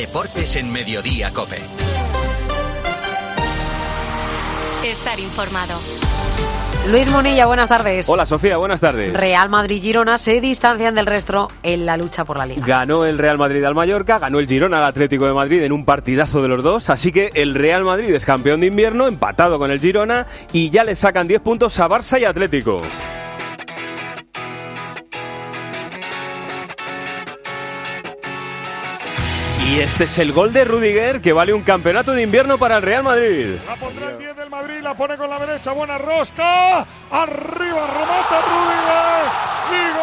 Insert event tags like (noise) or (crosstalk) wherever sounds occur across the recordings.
Deportes en Mediodía Cope. Estar informado. Luis Monilla, buenas tardes. Hola Sofía, buenas tardes. Real Madrid-Girona se distancian del resto en la lucha por la Liga. Ganó el Real Madrid al Mallorca, ganó el Girona al Atlético de Madrid en un partidazo de los dos, así que el Real Madrid es campeón de invierno, empatado con el Girona y ya le sacan 10 puntos a Barça y Atlético. Y este es el gol de Rudiger que vale un campeonato de invierno para el Real Madrid. La pondrá el 10 del Madrid, la pone con la derecha, buena rosca. Arriba, remata Rudiger. Y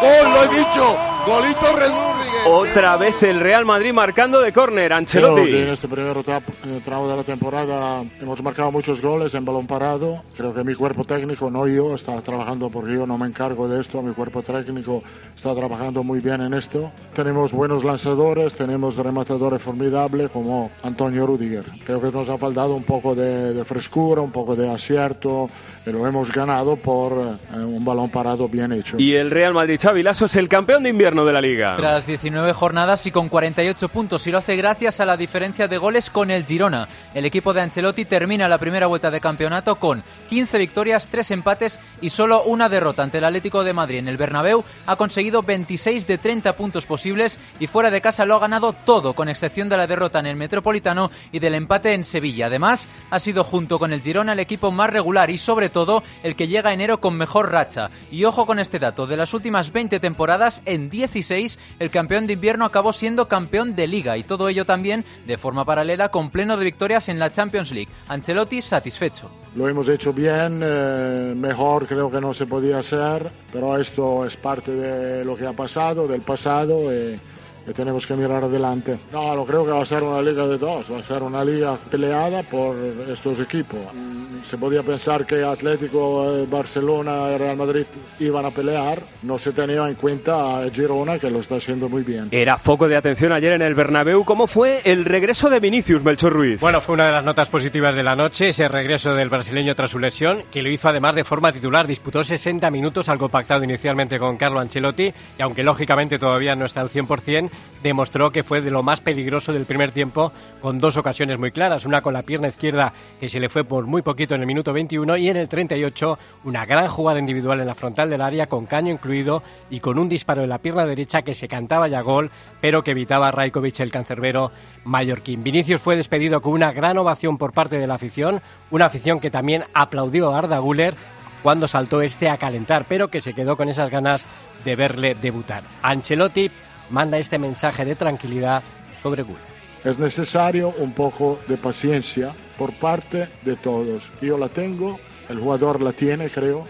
gol. ¡Gol, lo he dicho! ¡Golito Redurrigue! Otra vez el Real Madrid marcando de córner, Creo Ancelotti. que en este primer etap- eh, tramo de la temporada hemos marcado muchos goles en balón parado. Creo que mi cuerpo técnico, no yo, está trabajando porque yo no me encargo de esto. Mi cuerpo técnico está trabajando muy bien en esto. Tenemos buenos lanzadores, tenemos rematadores formidables como Antonio Rudiger. Creo que nos ha faltado un poco de, de frescura, un poco de acierto. Lo hemos ganado por eh, un balón parado bien hecho. Y el Real Madrid Xavi Lasso es el campeón de invierno de la liga. Tras 19 jornadas y con 48 puntos y lo hace gracias a la diferencia de goles con el Girona. El equipo de Ancelotti termina la primera vuelta de campeonato con 15 victorias, 3 empates y solo una derrota ante el Atlético de Madrid. En el Bernabéu ha conseguido 26 de 30 puntos posibles y fuera de casa lo ha ganado todo, con excepción de la derrota en el Metropolitano y del empate en Sevilla. Además, ha sido junto con el Girona el equipo más regular y sobre todo el que llega a enero con mejor racha. Y ojo con este dato, de las últimas 20 temporadas, en 16 el campeón de invierno acabó siendo campeón de liga y todo ello también de forma paralela con pleno de victorias en la Champions League. Ancelotti satisfecho. Lo hemos hecho bien, eh, mejor creo que no se podía hacer, pero esto es parte de lo que ha pasado, del pasado y, y tenemos que mirar adelante. No, lo creo que va a ser una liga de dos, va a ser una liga peleada por estos equipos. Mm, Se podía pensar que Atlético, eh, Barcelona y Real Madrid iban a pelear, no se tenía en cuenta a Girona que lo está haciendo muy bien. Era foco de atención ayer en el Bernabéu. ¿Cómo fue el regreso de Vinicius Melchor Ruiz? Bueno, fue una de las notas positivas de la noche, ese regreso del brasileño tras su lesión, que lo hizo además de forma titular. Disputó 60 minutos, algo pactado inicialmente con Carlo Ancelotti, y aunque lógicamente todavía no está al 100%, demostró que fue de lo más peligroso del primer tiempo, con dos ocasiones muy claras. Una con la pierna izquierda, que se le fue por muy poquito en el minuto 21, y en el 38, una gran jugada individual en la frontal del área, con caño incluido, y con un disparo en la pierna derecha que se cantaba ya gol, pero que evitaba a el cancerbero mallorquín. Vinicius fue despedido con una gran ovación por parte de la afición, una afición que también aplaudió a Arda Güler cuando saltó este a calentar, pero que se quedó con esas ganas de verle debutar. Ancelotti manda este mensaje de tranquilidad sobre Güler. Es necesario un poco de paciencia por parte de todos. Yo la tengo, el jugador la tiene, creo.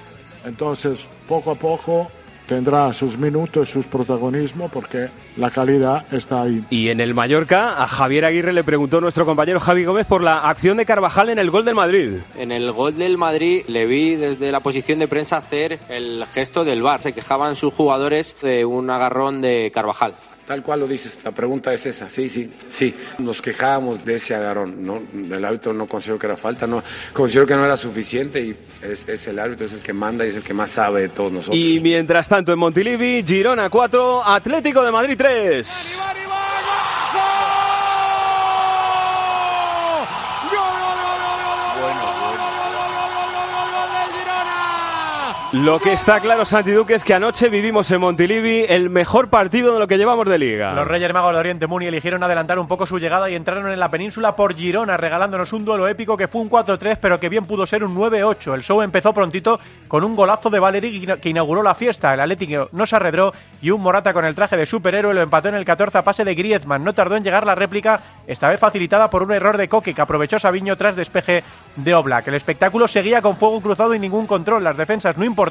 Entonces, poco a poco tendrá sus minutos, sus protagonismos, porque la calidad está ahí. Y en el Mallorca, a Javier Aguirre le preguntó nuestro compañero Javi Gómez por la acción de Carvajal en el gol del Madrid. En el gol del Madrid le vi desde la posición de prensa hacer el gesto del bar. Se quejaban sus jugadores de un agarrón de Carvajal. Tal cual lo dices, la pregunta es esa, sí, sí, sí, nos quejábamos de ese agarrón, ¿no? el árbitro no consideró que era falta, no, consideró que no era suficiente y es, es el árbitro, es el que manda y es el que más sabe de todos nosotros. Y mientras tanto en Montilivi, Girona 4, Atlético de Madrid 3. Lo que está claro, Santi Duque, es que anoche vivimos en Montilivi el mejor partido de lo que llevamos de liga. Los Reyes Magos de Oriente Muni eligieron adelantar un poco su llegada y entraron en la península por Girona, regalándonos un duelo épico que fue un 4-3, pero que bien pudo ser un 9-8. El show empezó prontito con un golazo de Valeri que inauguró la fiesta. El Atlético no se arredró y un Morata con el traje de superhéroe lo empató en el 14 a pase de Griezmann. No tardó en llegar la réplica, esta vez facilitada por un error de Coque que aprovechó Sabiño tras despeje de Oblak. El espectáculo seguía con fuego cruzado y ningún control. Las defensas no importaban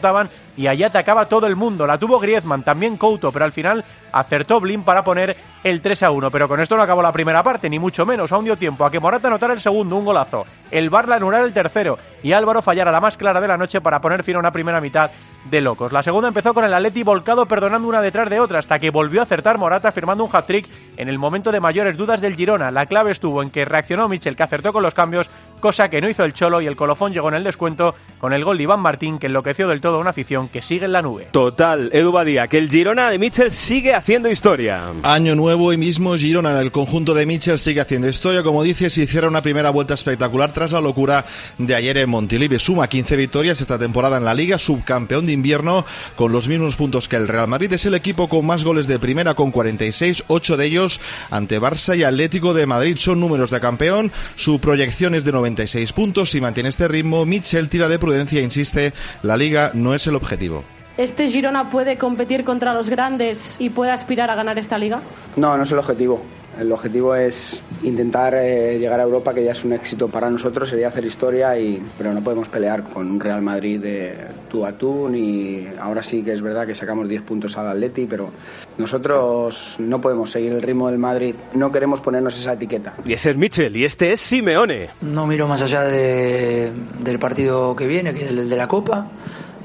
y allí atacaba todo el mundo. La tuvo Griezmann, también Couto, pero al final acertó Blin para poner el 3 a 1. Pero con esto no acabó la primera parte, ni mucho menos. Aún dio tiempo a que Morata anotara el segundo, un golazo. El Barla anular el tercero y Álvaro fallara la más clara de la noche para poner fin a una primera mitad de locos. La segunda empezó con el Atleti volcado perdonando una detrás de otra hasta que volvió a acertar Morata firmando un hat-trick en el momento de mayores dudas del Girona. La clave estuvo en que reaccionó Michel que acertó con los cambios cosa que no hizo el Cholo y el colofón llegó en el descuento con el gol de Iván Martín que enloqueció del todo a una afición que sigue en la nube. Total, Edu Badía, que el Girona de Mitchell sigue haciendo historia. Año nuevo y mismo Girona, el conjunto de Mitchell sigue haciendo historia. Como dices, hicieron una primera vuelta espectacular tras la locura de ayer en Montilivi. Suma 15 victorias esta temporada en la Liga, subcampeón de invierno con los mismos puntos que el Real Madrid. Es el equipo con más goles de primera con 46, 8 de ellos ante Barça y Atlético de Madrid. Son números de campeón. Su proyección es de 96 puntos y mantiene este ritmo. Mitchell tira de prudencia e insiste, la Liga no es el objetivo. ¿Este Girona puede competir contra los grandes y puede aspirar a ganar esta liga? No, no es el objetivo. El objetivo es intentar eh, llegar a Europa, que ya es un éxito para nosotros, sería hacer historia, y, pero no podemos pelear con un Real Madrid de tú a tú, ni ahora sí que es verdad que sacamos 10 puntos al Atleti, pero nosotros no podemos seguir el ritmo del Madrid, no queremos ponernos esa etiqueta. Y ese es Mitchell, y este es Simeone. No miro más allá de, del partido que viene, que es el de la Copa,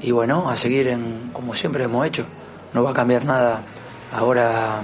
y bueno, a seguir en, como siempre hemos hecho. No va a cambiar nada ahora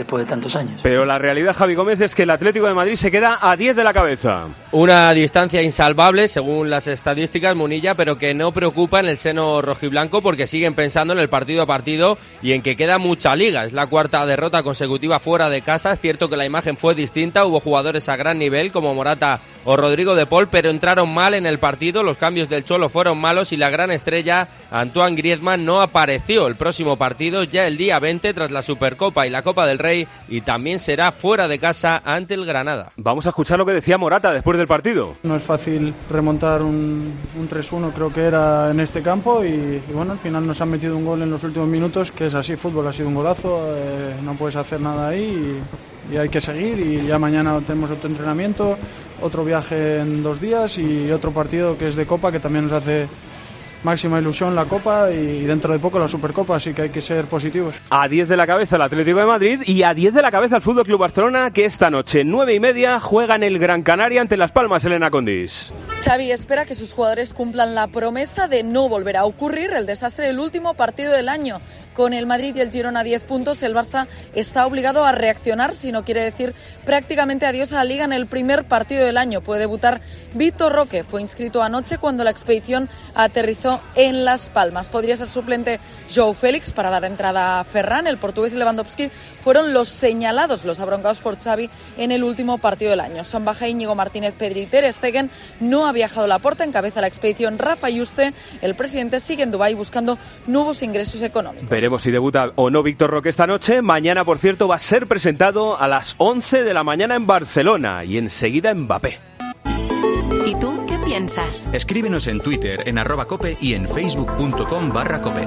después de tantos años. Pero la realidad, Javi Gómez, es que el Atlético de Madrid se queda a 10 de la cabeza. Una distancia insalvable, según las estadísticas, Munilla, pero que no preocupa en el seno rojiblanco porque siguen pensando en el partido a partido y en que queda mucha liga. Es la cuarta derrota consecutiva fuera de casa. Es cierto que la imagen fue distinta, hubo jugadores a gran nivel como Morata o Rodrigo de Paul, pero entraron mal en el partido. Los cambios del Cholo fueron malos y la gran estrella, Antoine Griezmann, no apareció el próximo partido ya el día 20 tras la Supercopa y la Copa del Rey y también será fuera de casa ante el Granada. Vamos a escuchar lo que decía Morata después del partido. No es fácil remontar un, un 3-1, creo que era en este campo, y, y, bueno, al final nos han metido un gol en los últimos minutos, que es así, fútbol ha sido un golazo, eh, no puedes hacer nada ahí y, y, hay que seguir. Y ya mañana tenemos otro entrenamiento, otro viaje en dos días y otro partido que es de Copa, que también nos hace máxima ilusión la Copa y dentro de poco la Supercopa, así que hay que ser positivos. A 10 de la cabeza el Atlético de Madrid y a 10 de la cabeza el Fútbol Club Barcelona, que esta noche, 9 y media, juega en el Gran Canaria ante Las Palmas, Elena Condis. Xavi espera que sus jugadores cumplan la promesa de no volver a ocurrir el desastre del último partido del año. Con el Madrid y el Girona a 10 puntos, el Barça está obligado a reaccionar, si no quiere decir prácticamente adiós a la liga en el primer partido del año. Puede debutar Víctor Roque, fue inscrito anoche cuando la expedición aterrizó en Las Palmas. Podría ser suplente Joe Félix para dar entrada a Ferran. El portugués y Lewandowski fueron los señalados, los abroncados por Xavi en el último partido del año. Son Baja Íñigo Martínez Pedri y no ha viajado la puerta, encabeza la expedición Rafa Yuste. El presidente sigue en Dubái buscando nuevos ingresos económicos. Si debuta o no Víctor Roque esta noche. Mañana, por cierto, va a ser presentado a las 11 de la mañana en Barcelona y enseguida Mbappé. ¿Y tú qué piensas? Escríbenos en Twitter, en arroba cope y en facebook.com barra cope.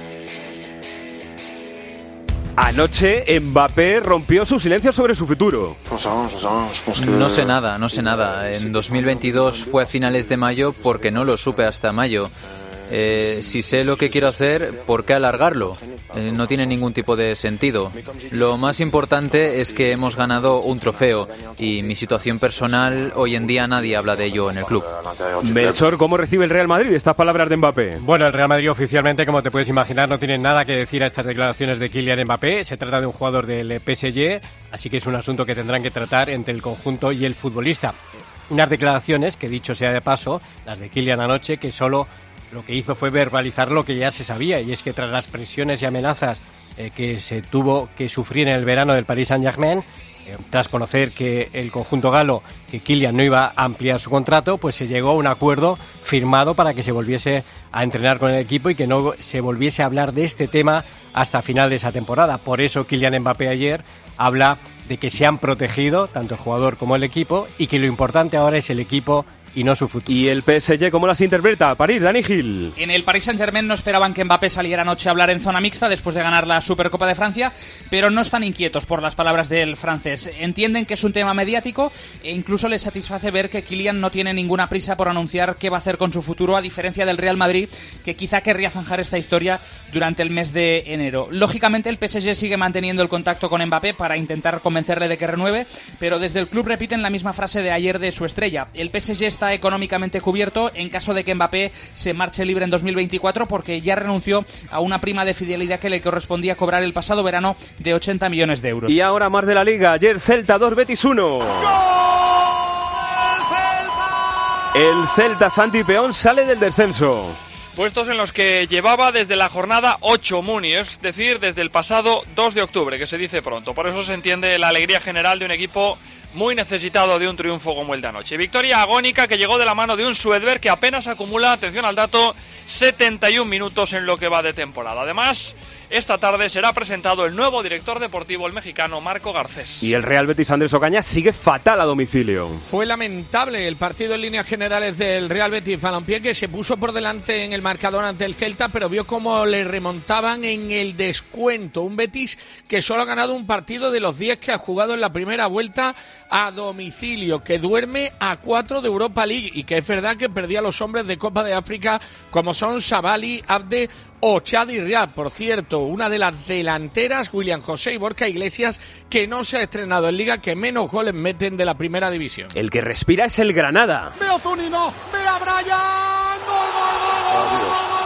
Anoche Mbappé rompió su silencio sobre su futuro. No sé nada, no sé nada. En 2022 fue a finales de mayo porque no lo supe hasta mayo. Eh, si sé lo que quiero hacer, ¿por qué alargarlo? Eh, no tiene ningún tipo de sentido. Lo más importante es que hemos ganado un trofeo y mi situación personal hoy en día nadie habla de ello en el club. Melchor, ¿cómo recibe el Real Madrid estas palabras de Mbappé? Bueno, el Real Madrid oficialmente, como te puedes imaginar, no tiene nada que decir a estas declaraciones de Kylian Mbappé. Se trata de un jugador del PSG, así que es un asunto que tendrán que tratar entre el conjunto y el futbolista. Unas declaraciones que, dicho sea de paso, las de Kylian anoche, que solo lo que hizo fue verbalizar lo que ya se sabía, y es que tras las presiones y amenazas eh, que se tuvo que sufrir en el verano del Paris Saint-Germain, eh, tras conocer que el conjunto galo, que Kylian no iba a ampliar su contrato, pues se llegó a un acuerdo firmado para que se volviese a entrenar con el equipo y que no se volviese a hablar de este tema hasta final de esa temporada. Por eso Kylian Mbappé ayer habla de que se han protegido tanto el jugador como el equipo y que lo importante ahora es el equipo y no su futuro. ¿Y el PSG cómo las interpreta? París, Dani Gil. En el Paris Saint-Germain no esperaban que Mbappé saliera anoche a hablar en zona mixta después de ganar la Supercopa de Francia, pero no están inquietos por las palabras del francés. Entienden que es un tema mediático e incluso les satisface ver que Kylian no tiene ninguna prisa por anunciar qué va a hacer con su futuro, a diferencia del Real Madrid, que quizá querría zanjar esta historia durante el mes de enero. Lógicamente el PSG sigue manteniendo el contacto con Mbappé para intentar convencerle de que renueve, pero desde el club repiten la misma frase de ayer de su estrella. El PSG está económicamente cubierto en caso de que Mbappé se marche libre en 2024 porque ya renunció a una prima de fidelidad que le correspondía cobrar el pasado verano de 80 millones de euros. Y ahora más de la liga. Ayer Celta 2, Betis 1. El Celta Santi Peón sale del descenso. Puestos en los que llevaba desde la jornada 8 Muni, es decir, desde el pasado 2 de octubre, que se dice pronto. Por eso se entiende la alegría general de un equipo muy necesitado de un triunfo como el de anoche. Victoria agónica que llegó de la mano de un Suedberg que apenas acumula, atención al dato, 71 minutos en lo que va de temporada. Además, esta tarde será presentado el nuevo director deportivo, el mexicano Marco Garcés. Y el Real Betis Andrés Ocaña sigue fatal a domicilio. Fue lamentable el partido en líneas generales del Real Betis Balompié que se puso por delante en el marcador ante el Celta, pero vio cómo le remontaban en el descuento. Un Betis que solo ha ganado un partido de los 10 que ha jugado en la primera vuelta a domicilio, que duerme a cuatro de Europa League y que es verdad que perdía a los hombres de Copa de África como son Sabali, Abde o Chadi Riad. Por cierto, una de las delanteras, William José y Borca Iglesias, que no se ha estrenado en Liga, que menos goles meten de la primera división. El que respira es el Granada. Veo Zunino, vea Brian. ¡Gol, gol, gol, gol, gol, gol!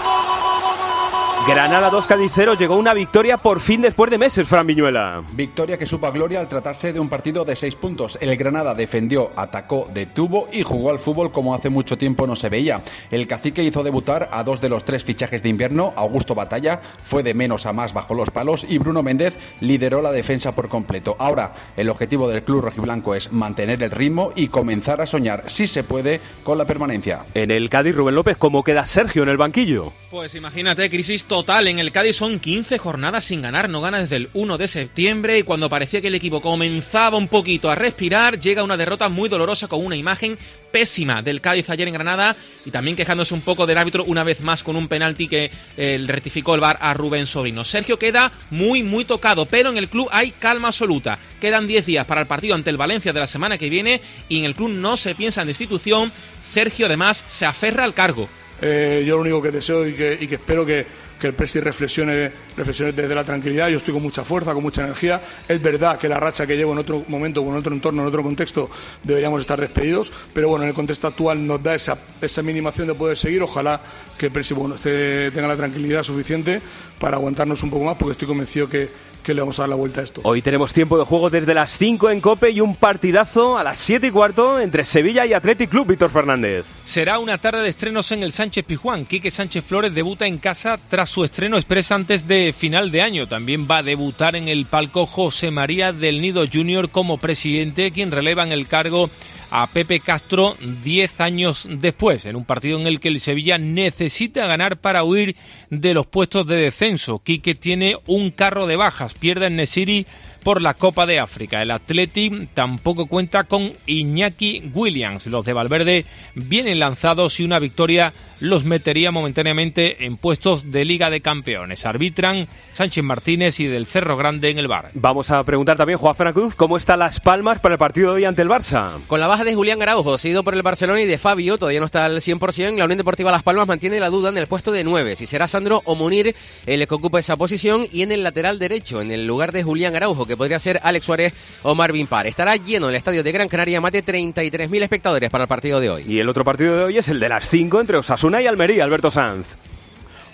Granada 2 Cádiz 0 llegó una victoria por fin después de meses, Fran Viñuela. Victoria que supo a gloria al tratarse de un partido de seis puntos. El Granada defendió, atacó, detuvo y jugó al fútbol como hace mucho tiempo no se veía. El cacique hizo debutar a dos de los tres fichajes de invierno. Augusto Batalla fue de menos a más bajo los palos y Bruno Méndez lideró la defensa por completo. Ahora, el objetivo del club rojiblanco es mantener el ritmo y comenzar a soñar, si se puede, con la permanencia. En el Cádiz, Rubén López, ¿cómo queda Sergio en el banquillo? Pues imagínate, crisis total. En el Cádiz son 15 jornadas sin ganar, no gana desde el 1 de septiembre y cuando parecía que el equipo comenzaba un poquito a respirar, llega una derrota muy dolorosa con una imagen pésima del Cádiz ayer en Granada y también quejándose un poco del árbitro una vez más con un penalti que eh, rectificó el VAR a Rubén Sobrino. Sergio queda muy, muy tocado, pero en el club hay calma absoluta. Quedan 10 días para el partido ante el Valencia de la semana que viene y en el club no se piensa en destitución. Sergio además se aferra al cargo. Eh, yo lo único que deseo y que, y que espero que, que el Presti reflexione, reflexione desde la tranquilidad. Yo estoy con mucha fuerza, con mucha energía. Es verdad que la racha que llevo en otro momento, en otro entorno, en otro contexto, deberíamos estar despedidos, pero bueno, en el contexto actual nos da esa, esa minimación de poder seguir. Ojalá que el Presti bueno, tenga la tranquilidad suficiente para aguantarnos un poco más, porque estoy convencido que, que le vamos a dar la vuelta a esto. Hoy tenemos tiempo de juego desde las 5 en Cope y un partidazo a las 7 y cuarto entre Sevilla y Athletic Club, Víctor Fernández. Será una tarde de estrenos en el Sánchez Pizjuán. Quique Sánchez Flores debuta en casa tras su estreno express antes de final de año. También va a debutar en el palco José María del Nido Junior como presidente, quien releva en el cargo a Pepe Castro 10 años después, en un partido en el que el Sevilla necesita ganar para huir de los puestos de descenso. Quique tiene un carro de bajas, pierde en Nesiri por la Copa de África. El Athletic tampoco cuenta con Iñaki Williams. Los de Valverde vienen lanzados y una victoria los metería momentáneamente en puestos de Liga de Campeones. Arbitran Sánchez Martínez y del Cerro Grande en el bar. Vamos a preguntar también, Juan Cruz, ¿cómo está Las Palmas para el partido de hoy ante el Barça? Con la baja de Julián Araujo, seguido por el Barcelona y de Fabio, todavía no está al 100%, la Unión Deportiva Las Palmas mantiene la duda en el puesto de 9, si será Sandro o Munir el que ocupa esa posición, y en el lateral derecho, en el lugar de Julián Araujo, que podría ser Alex Suárez o Marvin Parr. Estará lleno el estadio de Gran Canaria, más de 33.000 espectadores para el partido de hoy. Y el otro partido de hoy es el de las 5 entre Osasuna y Almería, Alberto Sanz.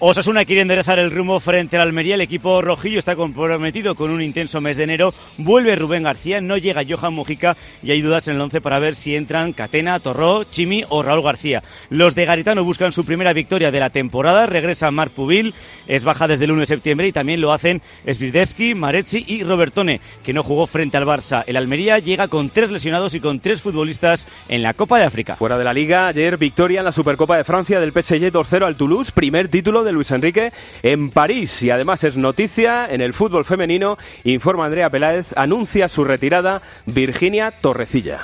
Osasuna quiere enderezar el rumbo frente al Almería. El equipo rojillo está comprometido con un intenso mes de enero. Vuelve Rubén García, no llega Johan Mojica y hay dudas en el once para ver si entran Catena, Torró, Chimi o Raúl García. Los de Garitano buscan su primera victoria de la temporada. Regresa Marc Pubil, es baja desde el 1 de septiembre y también lo hacen Svideski, Marezzi y Robertone, que no jugó frente al Barça. El Almería llega con tres lesionados y con tres futbolistas en la Copa de África. Fuera de la liga, ayer victoria en la Supercopa de Francia del PSG 2-0 al Toulouse, primer título de Luis Enrique en París y además es noticia en el fútbol femenino, informa Andrea Peláez, anuncia su retirada Virginia Torrecilla.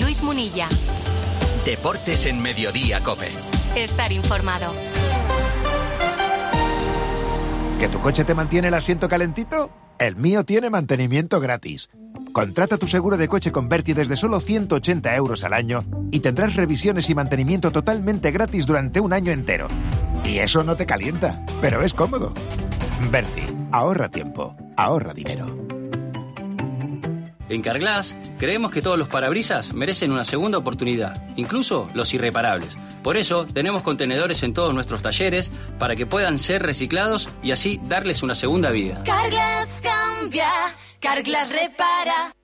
Luis Munilla. Deportes en Mediodía Cope. Estar informado. ¿Que tu coche te mantiene el asiento calentito? El mío tiene mantenimiento gratis. Contrata tu seguro de coche con Berti desde solo 180 euros al año y tendrás revisiones y mantenimiento totalmente gratis durante un año entero. Y eso no te calienta, pero es cómodo. Berti, ahorra tiempo, ahorra dinero. En Carglass creemos que todos los parabrisas merecen una segunda oportunidad, incluso los irreparables. Por eso tenemos contenedores en todos nuestros talleres para que puedan ser reciclados y así darles una segunda vida. Carglass cambia, Carglass repara.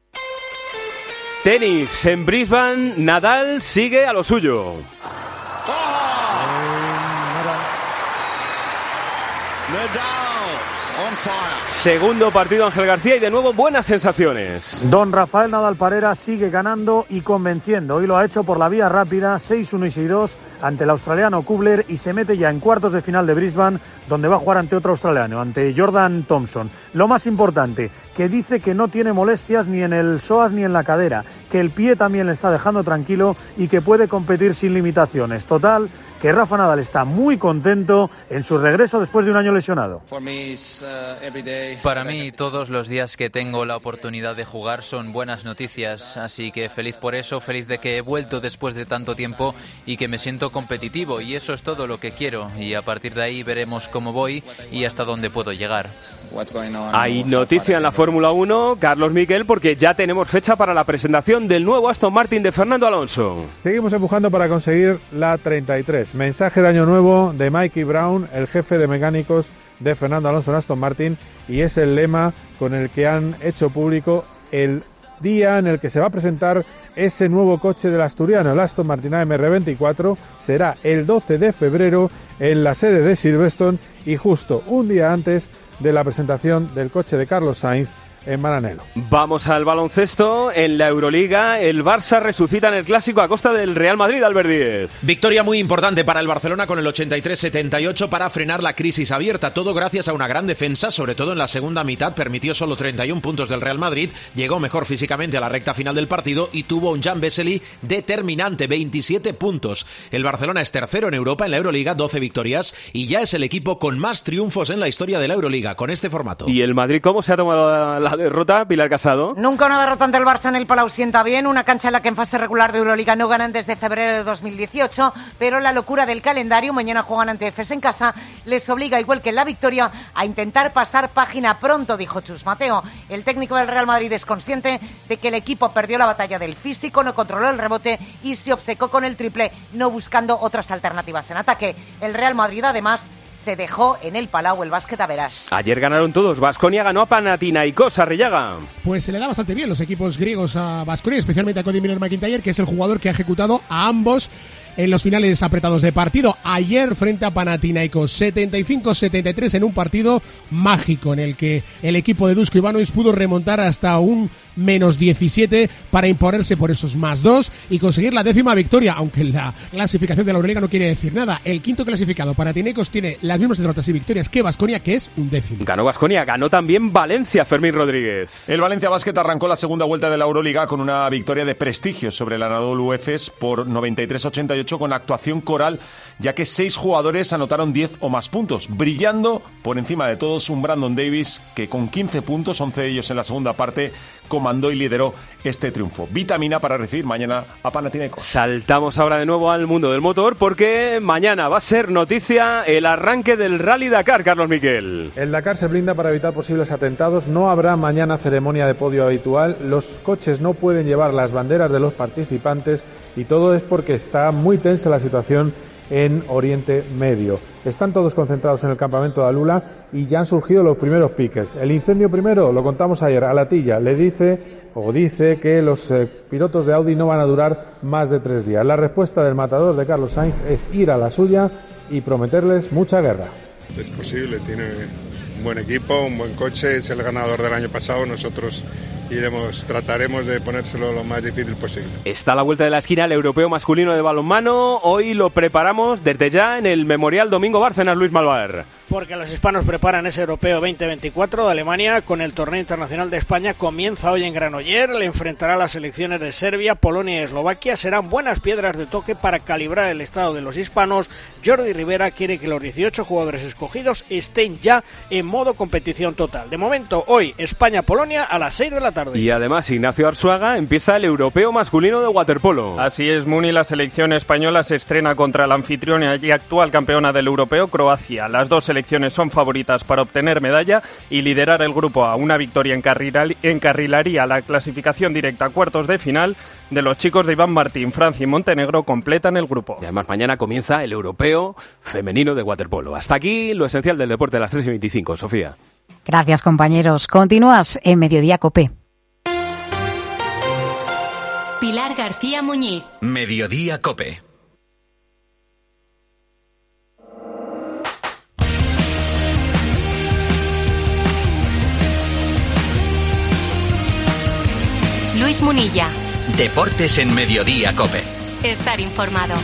Tenis en Brisbane, Nadal sigue a lo suyo. Segundo partido Ángel García y de nuevo buenas sensaciones. Don Rafael Nadal Parera sigue ganando y convenciendo. Hoy lo ha hecho por la vía rápida, 6-1 y 6-2 ante el australiano Kubler y se mete ya en cuartos de final de Brisbane, donde va a jugar ante otro australiano, ante Jordan Thompson. Lo más importante, que dice que no tiene molestias ni en el psoas ni en la cadera, que el pie también le está dejando tranquilo y que puede competir sin limitaciones. Total, que Rafa Nadal está muy contento en su regreso después de un año lesionado. Para mí todos los días que tengo la oportunidad de jugar son buenas noticias, así que feliz por eso, feliz de que he vuelto después de tanto tiempo y que me siento competitivo y eso es todo lo que quiero y a partir de ahí veremos cómo voy y hasta dónde puedo llegar. Hay noticia en la Fórmula 1, Carlos Miquel, porque ya tenemos fecha para la presentación del nuevo Aston Martin de Fernando Alonso. Seguimos empujando para conseguir la 33. Mensaje de año nuevo de Mikey Brown, el jefe de mecánicos de Fernando Alonso en Aston Martin, y es el lema con el que han hecho público el día en el que se va a presentar ese nuevo coche del asturiano, el Aston Martin AMR24, será el 12 de febrero en la sede de Silverstone y justo un día antes de la presentación del coche de Carlos Sainz en Maranello. Vamos al baloncesto. En la Euroliga, el Barça resucita en el clásico a costa del Real Madrid, Albert Díez. Victoria muy importante para el Barcelona con el 83-78 para frenar la crisis abierta. Todo gracias a una gran defensa, sobre todo en la segunda mitad. Permitió solo 31 puntos del Real Madrid. Llegó mejor físicamente a la recta final del partido y tuvo un Jan Vesely determinante, 27 puntos. El Barcelona es tercero en Europa en la Euroliga, 12 victorias y ya es el equipo con más triunfos en la historia de la Euroliga con este formato. ¿Y el Madrid cómo se ha tomado la, la derrota, Pilar Casado? Nunca una derrota ante el Barça en el Palau sienta bien, una cancha en la que en fase regular de Euroliga no ganan desde febrero de 2018, pero la locura del calendario, mañana juegan ante Efes en casa, les obliga, igual que en la victoria, a intentar pasar página pronto, dijo Chus Mateo. El técnico del Real Madrid es consciente de que el equipo perdió la batalla del físico, no controló el rebote y se obcecó con el triple, no buscando otras alternativas en ataque. El Real Madrid, además, se dejó en el Palau el básquet a Verás. Ayer ganaron todos. Vasconia ganó a Panathinaikos, Arrillaga. Pues se le da bastante bien los equipos griegos a Vasconia, especialmente a Cody Miller McIntyre, que es el jugador que ha ejecutado a ambos en los finales apretados de partido. Ayer frente a Panathinaikos, 75-73 en un partido mágico en el que el equipo de Dusko Ivanovic pudo remontar hasta un menos 17 para imponerse por esos más dos y conseguir la décima victoria, aunque la clasificación de la Euroliga no quiere decir nada. El quinto clasificado, Panathinaikos, tiene las mismas derrotas y victorias que Vasconia, que es un décimo. Ganó Vasconia, ganó también Valencia, Fermín Rodríguez. El Valencia Basket arrancó la segunda vuelta de la Euroliga con una victoria de prestigio sobre el Anadolu Efes por 93-88 con actuación coral, ya que seis jugadores anotaron 10 o más puntos, brillando por encima de todos un Brandon Davis que con 15 puntos, 11 de ellos en la segunda parte, comandó y lideró este triunfo. Vitamina para recibir mañana a Panathinaikos. Saltamos ahora de nuevo al mundo del motor porque mañana va a ser noticia el arranque del Rally Dakar, Carlos Miquel. El Dakar se blinda para evitar posibles atentados. No habrá mañana ceremonia de podio habitual. Los coches no pueden llevar las banderas de los participantes y todo es porque está muy tensa la situación en Oriente Medio. Están todos concentrados en el campamento de Alula y ya han surgido los primeros piques. El incendio primero, lo contamos ayer, a Latilla, le dice o dice que los eh, pilotos de Audi no van a durar más de tres días. La respuesta del matador de Carlos Sainz es ir a la suya y prometerles mucha guerra. Es posible, tiene un buen equipo, un buen coche, es el ganador del año pasado. Nosotros iremos, trataremos de ponérselo lo más difícil posible. Está a la vuelta de la esquina el europeo masculino de balonmano. Hoy lo preparamos desde ya en el Memorial Domingo Bárcenas, Luis Malvar. porque los hispanos preparan ese europeo 2024 de Alemania con el torneo internacional de España. Comienza hoy en Granoller, le enfrentará a las selecciones de Serbia, Polonia y Eslovaquia. Serán buenas piedras de toque para calibrar el estado de los hispanos. Jordi Rivera quiere que los 18 jugadores escogidos estén ya en modo competición total. De momento, hoy España-Polonia a las 6 de la tarde. Y además, Ignacio Arzuaga empieza el europeo masculino de waterpolo. Así es, Muni, la selección española se estrena contra la anfitriona y actual campeona del europeo, Croacia. Las dos selecciones son favoritas para obtener medalla y liderar el grupo a una victoria encarrilaría la clasificación directa a cuartos de final de los chicos de Iván Martín, Francia y Montenegro completan el grupo. Y además mañana comienza el europeo femenino de waterpolo. Hasta aquí lo esencial del deporte de las 3 y 25, Sofía. Gracias compañeros. Continúas en Mediodía Cope. Pilar García Muñiz. Mediodía Cope. Luis Munilla. Deportes en Mediodía Cope. Estar informado.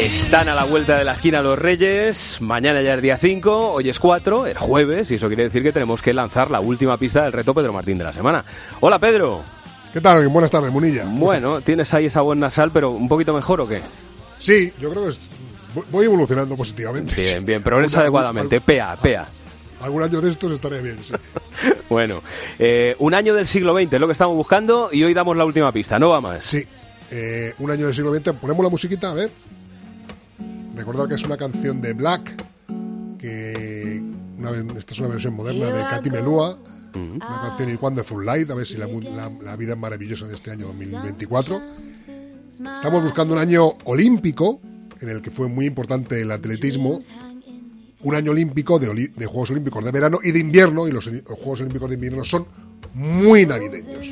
Están a la vuelta de la esquina los Reyes. Mañana ya es día 5, hoy es 4, el jueves, y eso quiere decir que tenemos que lanzar la última pista del reto Pedro Martín de la semana. Hola Pedro. ¿Qué tal? Buenas tardes, Munilla. Bueno, tienes ahí esa buena nasal, pero un poquito mejor o qué? Sí, yo creo que es- voy evolucionando positivamente. Bien, bien, progresa (laughs) adecuadamente. Pea, pea. Algún año de estos estaré bien, sí. (laughs) Bueno, eh, un año del siglo XX es lo que estamos buscando y hoy damos la última pista, no va más. Sí, eh, un año del siglo XX. Ponemos la musiquita, a ver. Recordar que es una canción de Black, que una, esta es una versión moderna de Katy Melua, una canción y Wonderful Light, a ver si la, mu- la- la vida es maravillosa de este año 2024. Estamos buscando un año olímpico, en el que fue muy importante el atletismo, un año olímpico de, de Juegos Olímpicos de verano y de invierno, y los Juegos Olímpicos de invierno son muy navideños.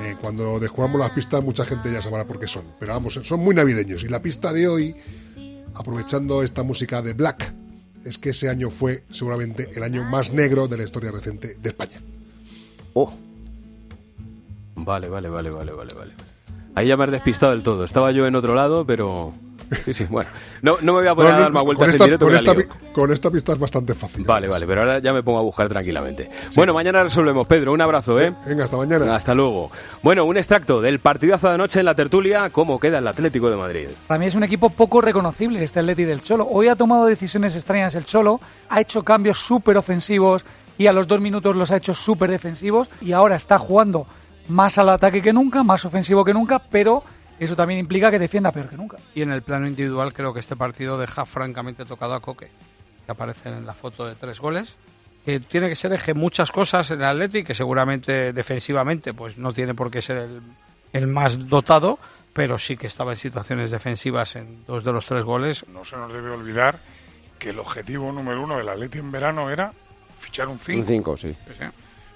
Eh, cuando descubramos las pistas, mucha gente ya sabrá por qué son, pero vamos, son muy navideños. Y la pista de hoy, aprovechando esta música de Black, es que ese año fue seguramente el año más negro de la historia reciente de España. Oh. Vale, vale, vale, vale, vale, vale. Ahí ya me has despistado del todo. Estaba yo en otro lado, pero... Sí, sí, bueno. No, no me voy a poner No, a dar más vueltas en esta- directo. con esta con esta pista es bastante fácil. Vale, vale, pero ahora ya me pongo a buscar tranquilamente. Bueno, mañana resolvemos, Pedro. Un abrazo, ¿eh? Venga, hasta mañana. Hasta luego. Bueno, un extracto del partidazo de anoche en la tertulia. ¿Cómo queda el Atlético de Madrid? Para mí es un equipo poco reconocible este Atleti del Cholo. Hoy ha tomado decisiones extrañas el Cholo, ha hecho cambios súper ofensivos y a los dos minutos los ha hecho súper defensivos y ahora está jugando más al ataque que nunca, más ofensivo que nunca, pero eso también implica que defienda peor que nunca. Y en el plano individual creo que este partido deja francamente tocado a Coque, que aparece en la foto de tres goles. Que tiene que ser eje muchas cosas en el Atleti, que seguramente defensivamente pues no tiene por qué ser el, el más dotado, pero sí que estaba en situaciones defensivas en dos de los tres goles. No se nos debe olvidar que el objetivo número uno del Atleti en verano era fichar un 5. Un cinco, sí.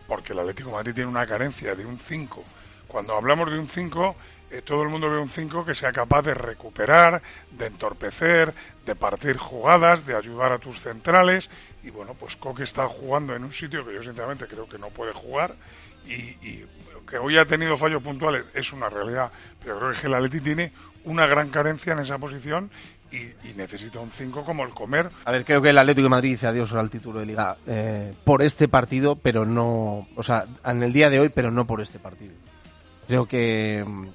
Porque el Atlético de Madrid tiene una carencia de un 5. Cuando hablamos de un 5, eh, todo el mundo ve un 5 que sea capaz de recuperar, de entorpecer, de partir jugadas, de ayudar a tus centrales. Y bueno, pues Coque está jugando en un sitio que yo sinceramente creo que no puede jugar. Y, que hoy ha tenido fallos puntuales es una realidad. Pero creo que el Atleti tiene una gran carencia en esa posición y, y necesita un 5 como el comer. A ver, creo que el Atlético de Madrid dice adiós al título de Liga eh, por este partido, pero no, o sea, en el día de hoy, pero no por este partido. Creo que mm,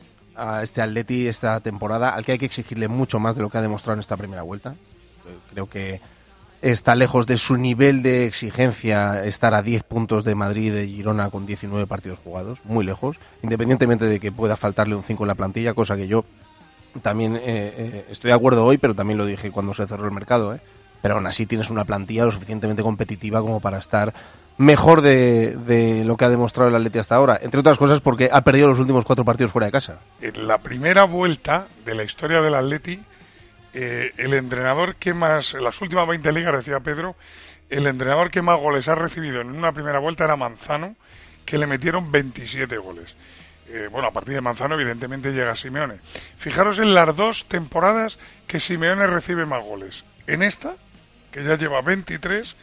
a este Atleti esta temporada, al que hay que exigirle mucho más de lo que ha demostrado en esta primera vuelta. Creo que está lejos de su nivel de exigencia estar a 10 puntos de Madrid de Girona con 19 partidos jugados, muy lejos, independientemente de que pueda faltarle un 5 en la plantilla, cosa que yo también eh, eh, estoy de acuerdo hoy, pero también lo dije cuando se cerró el mercado, ¿eh? pero aún así tienes una plantilla lo suficientemente competitiva como para estar mejor de, de lo que ha demostrado el Atleti hasta ahora, entre otras cosas porque ha perdido los últimos cuatro partidos fuera de casa. En la primera vuelta de la historia del Atleti, eh, el entrenador que más, en las últimas 20 ligas, decía Pedro, el entrenador que más goles ha recibido en una primera vuelta era Manzano, que le metieron 27 goles. Eh, bueno, a partir de Manzano, evidentemente, llega Simeone. Fijaros en las dos temporadas que Simeone recibe más goles. En esta, que ya lleva 23,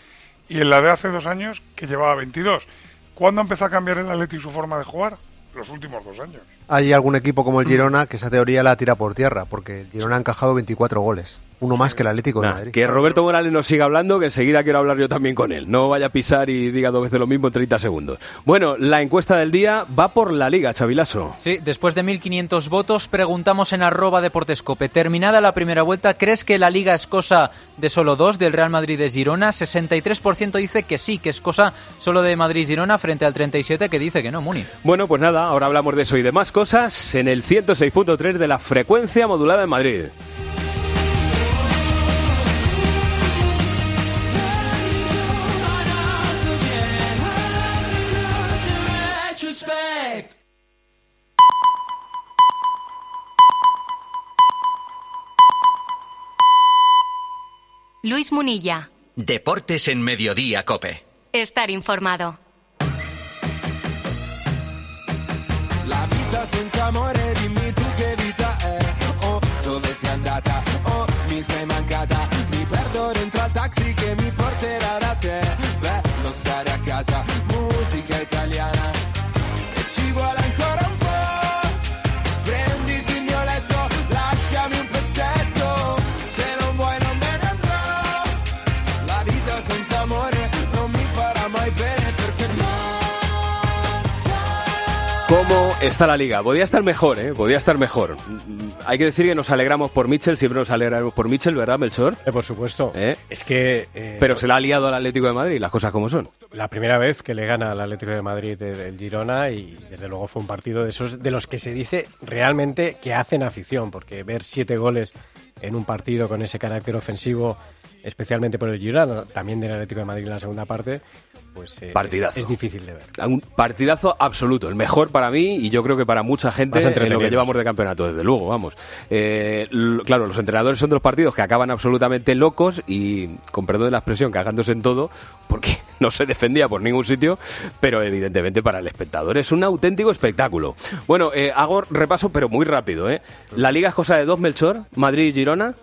y en la de hace dos años, que llevaba 22. ¿Cuándo empezó a cambiar el Atleti su forma de jugar? Los últimos dos años. Hay algún equipo como el Girona que esa teoría la tira por tierra, porque el Girona ha encajado 24 goles. Uno más que el Atlético de Nah, Madrid. que Roberto Morales nos siga hablando, que enseguida quiero hablar yo también con él. No vaya a pisar y diga dos veces lo mismo en 30 segundos. Bueno, la encuesta del día va por la Liga, Chavilaso. Sí, después de 1.500 votos, preguntamos en arroba deportescope. Terminada la primera vuelta, ¿crees que la liga es cosa de solo dos, del Real Madrid de Girona? 63% dice que sí, que es cosa solo de Madrid-Girona, frente al 37% que dice que no, Muni. Bueno, pues nada, ahora hablamos de eso y de más cosas en el 106.3 de la frecuencia modulada en Madrid. Luis Munilla. Deportes en Mediodía, Cope. Estar informado. La vita senza amore, dimmi tu che vita è. Oh, dove sei andata? Oh, mi sei mancata. Está la liga? Podía estar mejor, ¿eh? Podía estar mejor. Mm, Hay que decir que nos alegramos por Mitchell, siempre nos alegramos por Mitchell, ¿verdad, Melchor? por supuesto. ¿Eh? Es que... eh, Pero se la ha liado al Atlético de Madrid, las cosas como son. La primera vez que le gana al Atlético de Madrid el Girona y desde luego fue un partido de esos de los que se dice realmente que hacen afición, porque ver siete goles en un partido con ese carácter ofensivo, especialmente por el Girona, también del Atlético de Madrid en la segunda parte, pues eh, Partidazo. Es, es difícil de ver. Un partidazo absoluto, el mejor para mí y yo creo que para mucha gente en lo que llevamos de campeonato, desde luego, vamos. Eh, claro, los entrenadores son de los partidos que acaban absolutamente locos y, con perdón de la expresión, cagándose en todo, porque (laughs) no se defendía por ningún sitio, pero evidentemente para el espectador es un auténtico espectáculo. Bueno, eh, hago repaso, pero muy rápido, ¿eh? La liga es cosa de dos, Melchor, Madrid y Girona.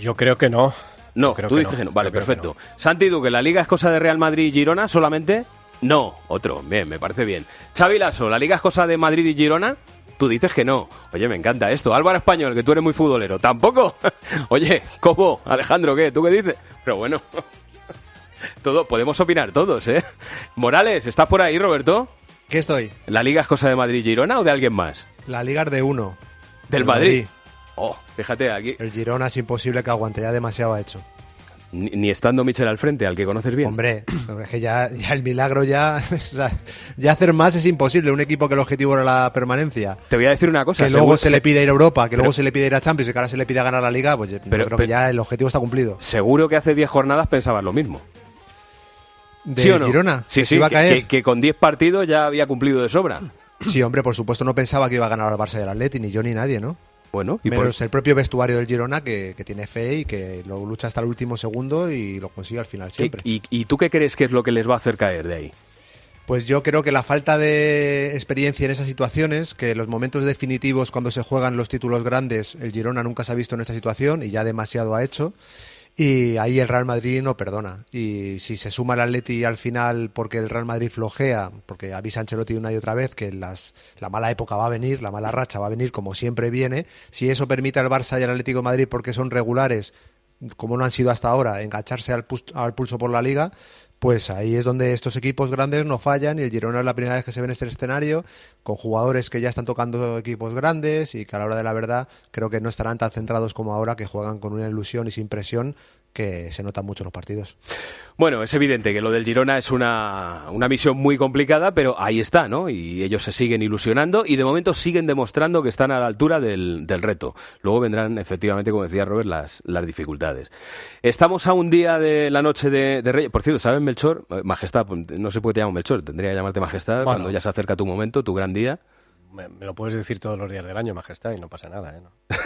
Yo creo que no. No, creo tú que dices no. que no. Vale, perfecto. Santi Duque, ¿la liga es cosa de Real Madrid y Girona solamente? No, otro. Bien, me parece bien. Xavi Lasso, ¿la liga es cosa de Madrid y Girona? Tú dices que no. Oye, me encanta esto. Álvaro Español, que tú eres muy futbolero. ¿Tampoco? (laughs) Oye, Cobo, Alejandro, ¿qué? ¿Tú qué dices? Pero bueno, (laughs) todo, podemos opinar todos, ¿eh? Morales, ¿estás por ahí, Roberto? ¿Qué estoy? ¿La liga es cosa de Madrid y Girona o de alguien más? La liga es de uno. ¿Del Del Madrid? Madrid. Oh, fíjate, aquí. El Girona es imposible que aguante, ya demasiado ha hecho. Ni, ni estando Michel al frente, al que conoces bien. Hombre, hombre, es que ya, ya el milagro ya, (laughs) o sea, ya hacer más es imposible. Un equipo que el objetivo era la permanencia. Te voy a decir una cosa. Que luego se le pide ir a Europa, que pero- luego se le pide ir a Champions y que ahora se le pide ganar la Liga, pues Pero- creo pero- que ya el objetivo está cumplido. Seguro que hace 10 jornadas pensabas lo mismo. ¿De ¿Sí o no? Girona? Sí, que sí, iba a que, caer. que- que con 10 partidos ya había cumplido de sobra. Sí, hombre, por supuesto no pensaba que iba a ganar al Barça y al Atleti, ni yo ni nadie, ¿no? Bueno, y por- Menos el propio vestuario del Girona que, que tiene fe y que lo lucha hasta el último segundo y lo consigue al final siempre. ¿Y, y tú qué crees que es lo que les va a hacer caer de ahí? Pues yo creo que la falta de experiencia en esas situaciones, que los momentos definitivos cuando se juegan los títulos grandes, el Girona nunca se ha visto en esta situación y ya demasiado ha hecho. Y ahí el Real Madrid no perdona. Y si se suma el Atleti al final porque el Real Madrid flojea, porque avisa Ancelotti una y otra vez que las, la mala época va a venir, la mala racha va a venir como siempre viene, si eso permite al Barça y al Atlético de Madrid porque son regulares, como no han sido hasta ahora, engancharse al, al pulso por la liga, pues ahí es donde estos equipos grandes no fallan y el Girona es la primera vez que se ve en este escenario con jugadores que ya están tocando equipos grandes y que a la hora de la verdad creo que no estarán tan centrados como ahora que juegan con una ilusión y sin presión que se nota mucho en los partidos. Bueno, es evidente que lo del Girona es una, una misión muy complicada, pero ahí está, ¿no? Y ellos se siguen ilusionando y de momento siguen demostrando que están a la altura del, del reto. Luego vendrán, efectivamente, como decía Robert, las, las dificultades. Estamos a un día de la noche de, de Reyes. Por cierto, ¿sabes, Melchor? Majestad, no sé por qué te llamo Melchor, tendría que llamarte Majestad Bueno. cuando ya se acerca tu momento, tu gran día. Me, me lo puedes decir todos los días del año, majestad, y no pasa nada, ¿eh? No. (laughs)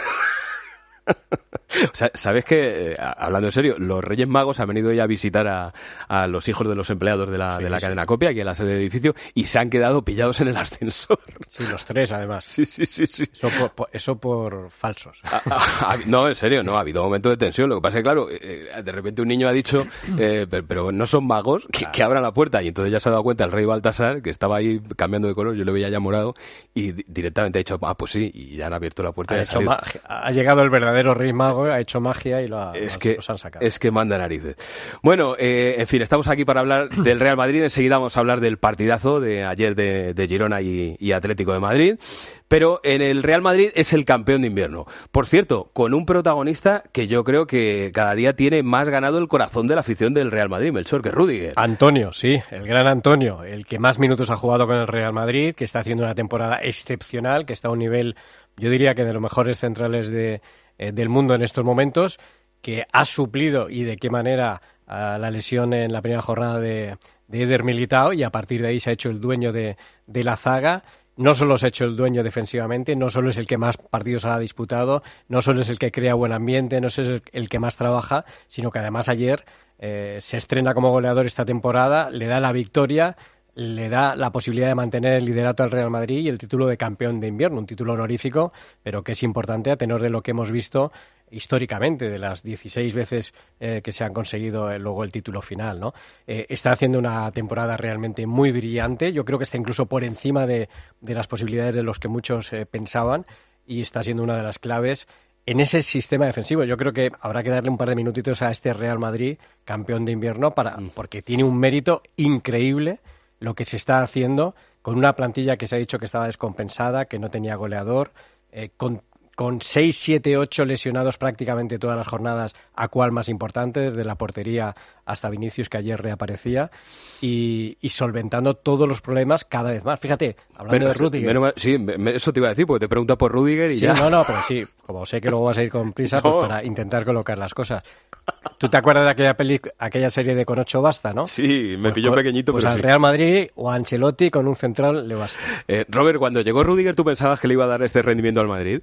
(laughs) O sea, ¿sabes que, eh, hablando en serio, los Reyes Magos han venido ya a visitar a, a los hijos de los empleados de la, de la sí. cadena Copia, aquí en la sede del edificio, y se han quedado pillados en el ascensor? Sí, los tres, además. Sí, sí, sí. sí. Eso por, por- eso por falsos. Ah, no, en serio, no, ha habido momentos de tensión. Lo que pasa es que, claro, eh, de repente un niño ha dicho, eh, pero, pero no son magos, que, que abran la puerta. Y entonces ya se ha dado cuenta el rey Baltasar, que estaba ahí cambiando de color, yo lo veía ya morado, y di- directamente ha dicho, ah, pues sí, y ya han abierto la puerta. y Ha, hecho ha llegado el verdadero rey mago, ha hecho magia y lo ha, Es los- que, los han sacado. es que manda narices. Bueno, eh, en fin, estamos aquí para hablar (coughs) del Real Madrid. Enseguida vamos a hablar del partidazo de ayer de, de Girona y, y Atlético de Madrid. Pero en el Real Madrid es el campeón de invierno. Por cierto, con un protagonista que yo creo que cada día tiene más ganado el corazón de la afición del Real Madrid, Melchor, que Rudiger. Antonio, sí, el gran Antonio, el que más minutos ha jugado con el Real Madrid, que está haciendo una temporada excepcional, que está a un nivel, yo diría que de los mejores centrales de, eh, del mundo en estos momentos, que ha suplido y de qué manera a la lesión en la primera jornada de, de Eder Militao y a partir de ahí se ha hecho el dueño de, de la zaga. No solo se ha hecho el dueño defensivamente, no solo es el que más partidos ha disputado, no solo es el que crea buen ambiente, no solo es el, el que más trabaja, sino que además ayer eh, se estrena como goleador esta temporada, le da la victoria, le da la posibilidad de mantener el liderato al Real Madrid y el título de campeón de invierno, un título honorífico, pero que es importante a tenor de lo que hemos visto históricamente, de las 16 veces eh, que se han conseguido eh, luego el título final. ¿no? Eh, está haciendo una temporada realmente muy brillante, yo creo que está incluso por encima de, de las posibilidades de los que muchos pensaban y está siendo una de las claves en ese sistema defensivo. Yo creo que habrá que darle un par de minutitos a este Real Madrid, campeón de invierno, para, porque tiene un mérito increíble lo que se está haciendo con una plantilla que se ha dicho que estaba descompensada, que no tenía goleador, eh, con, con 6, 7, 8 lesionados prácticamente todas las jornadas, a cual más importante, desde la portería hasta Vinicius, que ayer reaparecía, y, y solventando todos los problemas cada vez más. Fíjate, hablando de Rudiger. sí, eso te iba a decir, porque te pregunta por Rudiger y Sí, ya. no, no, pero sí, como sé que luego vas a ir con prisa, pues No. para intentar colocar las cosas. ¿Tú te acuerdas de aquella peli, aquella serie de Con ocho basta, no? Sí, me Pues- pilló pues- pequeñito, Pues pero al sí. Real Madrid o a Ancelotti con un central le basta. Eh, Robert, cuando llegó Rudiger, ¿tú pensabas que le iba a dar este rendimiento al Madrid?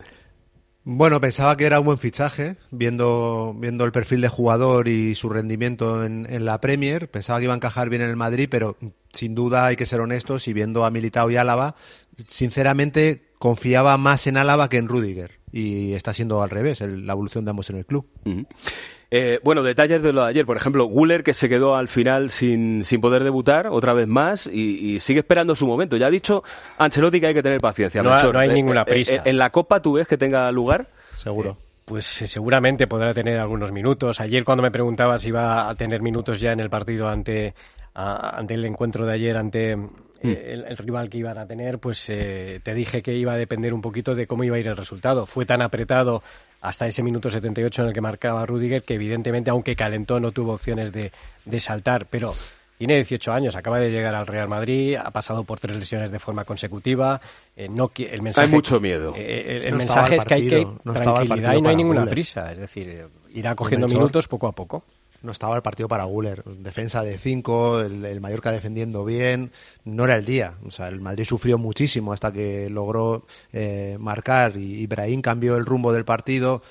Bueno, pensaba que era un buen fichaje, viendo, viendo el perfil de jugador y su rendimiento en, en la Premier. Pensaba que iba a encajar bien en el Madrid, pero sin duda hay que ser honestos y viendo a Militao y Álava, sinceramente confiaba más en Álava que en Rudiger. Y está siendo al revés, el- la evolución de ambos en el club. Eh, bueno, detalles de lo de ayer. Por ejemplo, Guller que se quedó al final sin, sin poder debutar otra vez más y, y sigue esperando su momento. Ya ha dicho Ancelotti que hay que tener paciencia. No ha- Melchor. no hay Eh, ninguna eh, prisa. eh, ¿En la Copa tú ves que tenga lugar? Seguro. Pues seguramente podrá tener algunos minutos. Ayer cuando me preguntabas si iba a tener minutos ya en el partido ante, a- ante el encuentro de ayer, ante eh, el, el rival que iban a tener, pues eh, te dije que iba a depender un poquito de cómo iba a ir el resultado. Fue tan apretado hasta ese minuto 78 en el que marcaba Rudiger que evidentemente, aunque calentó, no tuvo opciones de, de saltar, pero... Tiene 18 años, acaba de llegar al Real Madrid, ha pasado por tres lesiones de forma consecutiva. eh, no, el mensaje, Hay mucho miedo. eh, el No estaba mensaje es que hay que no tranquilidad y no hay ninguna prisa. Es decir, eh, irá cogiendo minutos poco a poco. No estaba el partido para Guller. Defensa de 5, el, el Mallorca defendiendo bien. No era el día. O sea, el Madrid sufrió muchísimo hasta que logró eh, marcar y Ibrahim cambió el rumbo del partido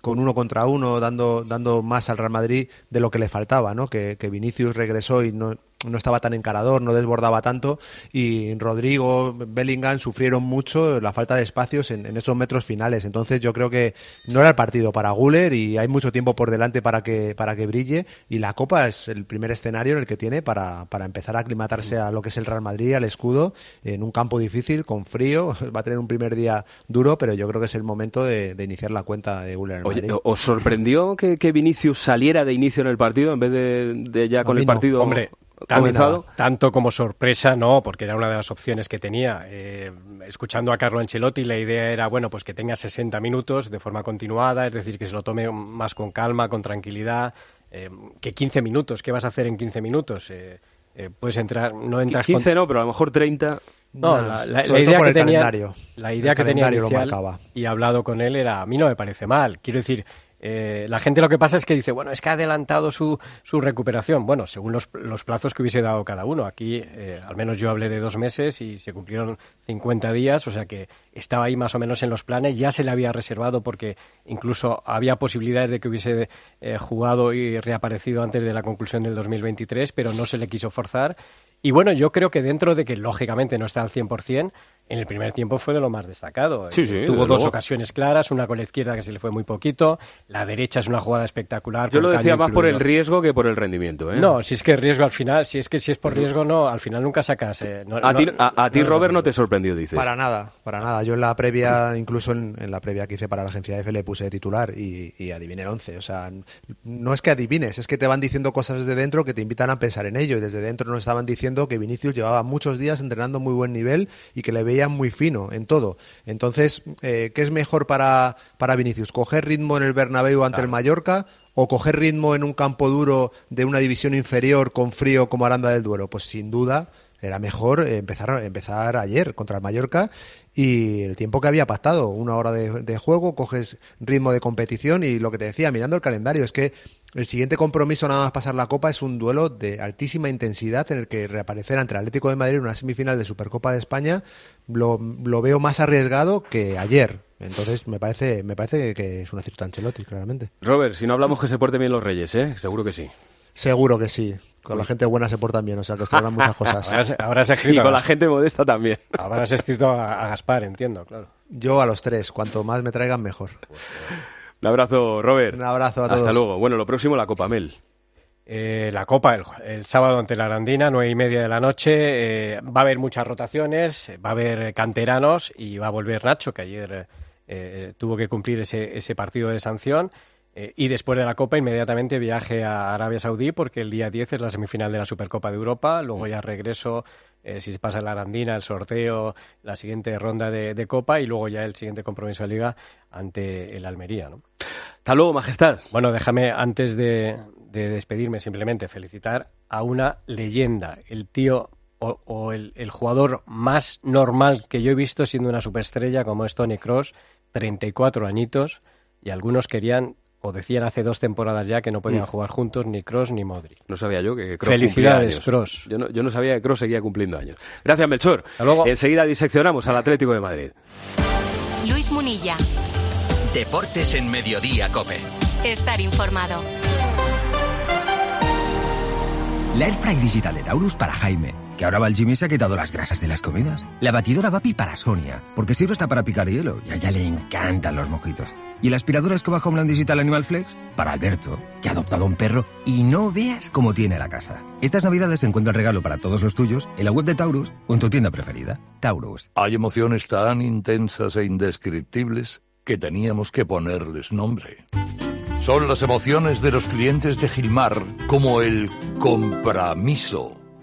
con uno contra uno, dando, dando más al Real Madrid de lo que le faltaba, ¿no? Que, que Vinicius regresó y no, no estaba tan encarador, no desbordaba tanto y Rodrigo, Bellingham sufrieron mucho la falta de espacios en, en esos metros finales. Entonces yo creo que no era el partido para Guller y hay mucho tiempo por delante para que, para que brille y la Copa es el primer escenario en el que tiene para, para empezar a aclimatarse a lo que es el Real Madrid, al escudo, en un campo difícil, con frío, (laughs) va a tener un primer día duro, pero yo creo que es el momento de, de iniciar la cuenta de Guller. ¿os sorprendió que, que Vinicius saliera de inicio en el partido en vez de, de ya con el no. partido Hombre, comenzado? Tanto, tanto como sorpresa, no, porque era una de las opciones que tenía. Eh, escuchando a Carlo Ancelotti, la idea era, bueno, pues que tenga 60 minutos de forma continuada, es decir, que se lo tome más con calma, con tranquilidad, eh, que 15 minutos, ¿qué vas a hacer en 15 minutos? Eh, eh, puedes entrar, no entras 15 con- no, pero a lo mejor 30. No, la, la- la idea que tenía, la idea El que tenía inicial y he hablado con él era, a mí no me parece mal. Quiero decir, eh, la gente lo que pasa es que dice, bueno, es que ha adelantado su, su recuperación. Bueno, según los, los plazos que hubiese dado cada uno. Aquí, eh, al menos yo hablé de dos meses y se cumplieron 50 días, o sea que estaba ahí más o menos en los planes. Ya se le había reservado porque incluso había posibilidades de que hubiese eh, jugado y reaparecido antes de la conclusión del 2023, pero no se le quiso forzar. Y bueno, yo creo que dentro de que lógicamente no está al 100%, en el primer tiempo fue de lo más destacado. Sí, sí, Tuvo dos luego. ocasiones claras, una con la izquierda que se le fue muy poquito, la derecha es una jugada espectacular. Yo lo decía más por el riesgo que por el rendimiento. ¿eh? No, si es que riesgo al final, si es que si es por riesgo no, al final nunca sacas. eh, no- A no- ti, a, a ti no- Robert, no te sorprendió, dices. Para nada, para nada. Yo en la previa, incluso en, en la previa que hice para la agencia F, le puse titular y, y adiviné el 11. O sea, no es que adivines, es que te van diciendo cosas desde dentro que te invitan a pensar en ello. Y desde dentro nos estaban diciendo que Vinicius llevaba muchos días entrenando a muy buen nivel y que le muy fino en todo. Entonces, eh, ¿qué es mejor para, para Vinicius? ¿Coger ritmo en el Bernabéu ante el Mallorca? ¿O coger ritmo en un campo duro de una división inferior con frío como Aranda del Duero? Pues sin duda era mejor empezar, empezar ayer contra el Mallorca y el tiempo que había pactado, una hora de, de juego, coges ritmo de competición y lo que te decía, mirando el calendario, es que el siguiente compromiso nada más pasar la Copa es un duelo de altísima intensidad en el que reaparecer ante el Atlético de Madrid en una semifinal de Supercopa de España lo, lo veo más arriesgado que ayer. Entonces me parece, me parece que es un acierto Ancelotti, claramente. Robert, si no hablamos que se porten bien los Reyes, ¿eh? Seguro que sí. Seguro que sí. Con la gente buena se portan bien, o sea que habrán muchas (laughs) cosas. Habrás, habrás escrito Y con la gente modesta también. Habrás escrito a, a Gaspar, entiendo, claro. Yo a los tres, cuanto más me traigan mejor. Un abrazo, Robert. Un abrazo a Hasta todos. luego. Bueno, lo próximo, la Copa Mel. Eh, la Copa el, el sábado ante la Arandina, nueve y media de la noche. eh, va a haber muchas rotaciones, va a haber canteranos y va a volver Nacho, que ayer eh, eh, tuvo que cumplir ese, ese partido de sanción. Eh, y después de la Copa, inmediatamente viaje a Arabia Saudí, porque el día 10 es la semifinal de la Supercopa de Europa. Luego ya regreso, eh, si se pasa la Arandina, el sorteo, la siguiente ronda de, de Copa y luego ya el siguiente compromiso de Liga ante el Almería. ¿no? Hasta luego, Majestad. Bueno, déjame, antes de, de despedirme, simplemente felicitar a una leyenda, el tío o, o el, el jugador más normal que yo he visto siendo una superestrella como es Tony Cross, 34 añitos, y algunos querían o decían hace dos temporadas ya que no podían Mm. jugar juntos ni Cross ni Modric. No sabía yo que Kroos Felicidades, cumplía años. Kroos. Yo no, yo no sabía que Cross seguía cumpliendo años. Gracias, Melchor. Enseguida diseccionamos al Atlético de Madrid. Luis Munilla. Deportes en Mediodía, Cope. Estar informado. La Airfry Digital de Taurus para Jaime, que ahora va al gym y se ha quitado las grasas de las comidas. La batidora Vapi para Sonia, porque sirve hasta para picar hielo y a ella le encantan los mojitos. Y la aspiradora Escoba Homeland Digital Animal Flex para Alberto, que ha adoptado un perro y no veas cómo tiene la casa. Estas navidades encuentra el regalo para todos los tuyos en la web de Taurus o en tu tienda preferida. Taurus. Hay emociones tan intensas e indescriptibles que teníamos que ponerles nombre. Son las emociones de los clientes de Gilmar, como el compromiso.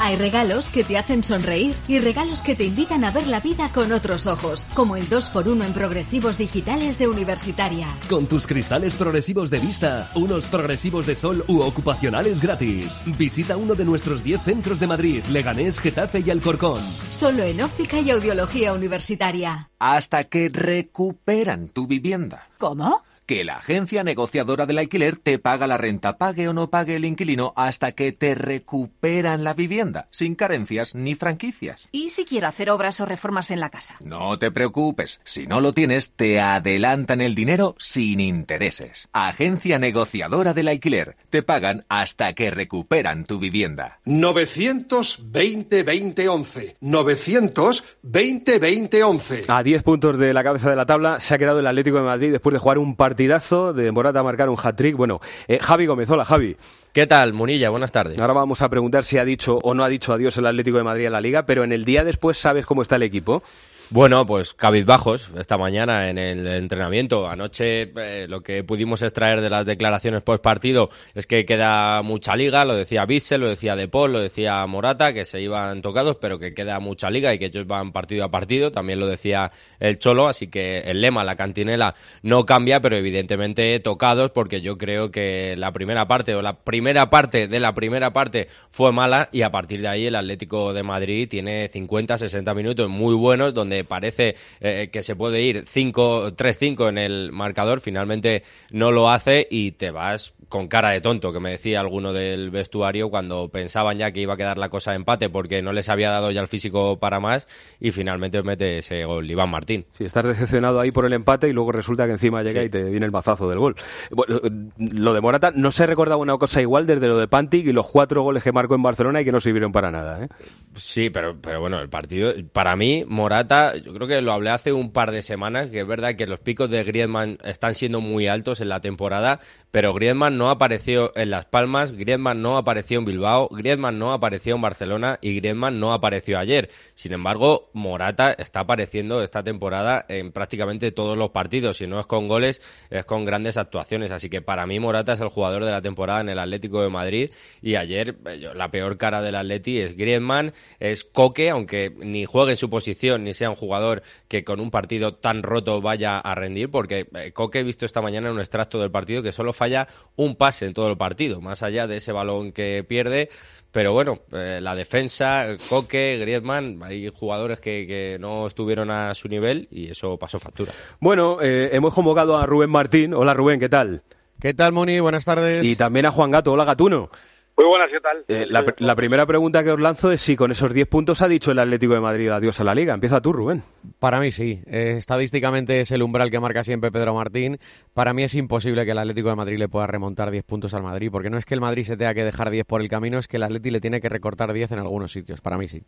Hay regalos que te hacen sonreír y regalos que te invitan a ver la vida con otros ojos, como el 2x1 en progresivos digitales de Universitaria. Con tus cristales progresivos de vista, unos progresivos de sol u ocupacionales gratis. Visita uno de nuestros 10 centros de Madrid, Leganés, Getafe y Alcorcón. Solo en óptica y audiología universitaria. Hasta que recuperan tu vivienda. ¿Cómo? Que la agencia negociadora del alquiler te paga la renta, pague o no pague el inquilino, hasta que te recuperan la vivienda, sin carencias ni franquicias. ¿Y si quiero hacer obras o reformas en la casa? No te preocupes, si no lo tienes, te adelantan el dinero sin intereses. Agencia negociadora del alquiler, te pagan hasta que recuperan tu vivienda. 920 2011 920 2011 A 10 puntos de la cabeza de la tabla se ha quedado el Atlético de Madrid después de jugar un partidazo, de Morata marcar un hat-trick. Bueno, eh, Javi Gómez, hola Javi. ¿Qué tal, Munilla? Buenas tardes. Ahora vamos a preguntar si ha dicho o no ha dicho adiós el Atlético de Madrid a la Liga, pero en el día después sabes cómo está el equipo. Bueno, pues cabizbajos esta mañana en el entrenamiento. Anoche eh, lo que pudimos extraer de las declaraciones post partido es que queda mucha liga, lo decía Bissell, lo decía De lo decía Morata, que se iban tocados, pero que queda mucha liga y que ellos van partido a partido. También lo decía el Cholo, así que el lema, la cantinela, no cambia, pero evidentemente tocados porque yo creo que la primera parte o la primera parte de la primera parte fue mala y a partir de ahí el Atlético de Madrid tiene 50, 60 minutos muy buenos donde parece eh, que se puede ir 5, 3-5 en el marcador, finalmente no lo hace y te vas con cara de tonto, que me decía alguno del vestuario cuando pensaban ya que iba a quedar la cosa de empate porque no les había dado ya el físico para más y finalmente mete ese gol Iván Martín. Sí, estás decepcionado ahí por el empate y luego resulta que encima llega y te viene el mazazo del gol. Bueno, lo de Morata no se recordaba una cosa igual desde lo de Pantic y los cuatro goles que marcó en Barcelona y que no sirvieron para nada. ¿eh? Sí, pero, pero bueno, el partido, para mí, Morata, yo creo que lo hablé hace un par de semanas, que es verdad que los picos de Griezmann están siendo muy altos en la temporada, pero Griezmann no apareció en Las Palmas, Griezmann no apareció en Bilbao, Griezmann no apareció en Barcelona y Griezmann no apareció ayer. Sin embargo, Morata está apareciendo esta temporada en prácticamente todos los partidos. Si no es con goles, es con grandes actuaciones. Así que para mí Morata es el jugador de la temporada en el Atlético de Madrid. Y ayer la peor cara del Atleti es Griezmann, es Coque, aunque ni juegue en su posición ni sea un jugador que con un partido tan roto vaya a rendir, porque eh, Coque he visto esta mañana en un extracto del partido que solo falla un pase en todo el partido, más allá de ese balón que pierde. Pero bueno, eh, la defensa, Coque, Griezmann, hay jugadores que, que, no estuvieron a su nivel y eso pasó factura. Bueno, eh, hemos convocado a Rubén Martín. Hola Rubén, ¿qué tal? ¿Qué tal, Moni? Buenas tardes. Y también a Juan Gato. Hola, Gatuno. Muy buenas, ¿qué tal? Eh, la, la, primera pregunta que os lanzo es si con esos 10 puntos ha dicho el Atlético de Madrid adiós a la Liga. Empieza tú, Rubén. Para mí sí. Eh, estadísticamente es el umbral que marca siempre Pedro Martín. Para mí es imposible que el Atlético de Madrid le pueda remontar 10 puntos al Madrid, porque no es que el Madrid se tenga que dejar 10 por el camino, es que el Atlético le tiene que recortar 10 en algunos sitios. Para mí sí.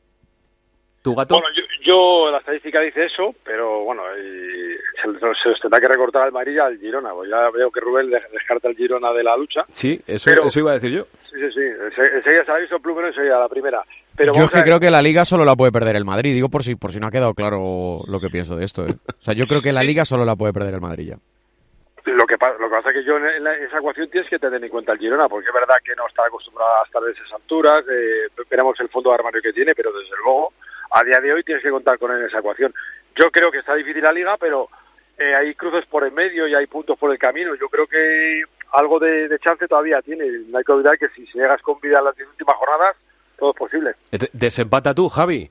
¿Tu gato? Bueno, yo, yo, la estadística dice eso, pero bueno, se, se les tendrá que recortar al Madrid y al Girona. Pues ya veo que Rubén descarta al Girona de la lucha. Sí, eso, pero, eso iba a decir yo. Sí, sí, sí. Enseguida se ha visto el plumero y enseguida la primera. Pero yo es que creo que la Liga solo la puede perder el Madrid. Digo por si, por si no ha quedado claro lo que pienso de esto. ¿eh? O sea, yo creo que la Liga solo la puede perder el Madrid ya. Lo que, lo que pasa es que yo en, la, en, esa ecuación tienes que tener en cuenta el Girona, porque es verdad que no está acostumbrado a estar de esas alturas, eh, veremos el fondo de armario que tiene, pero desde luego a día de hoy tienes que contar con él en esa ecuación. Yo creo que está difícil la liga, pero eh, hay cruces por el medio y hay puntos por el camino. Yo creo que algo de, de chance todavía tiene. No hay que olvidar que si llegas con vida a las 10 últimas jornadas, todo es posible. Desempata tú, Javi.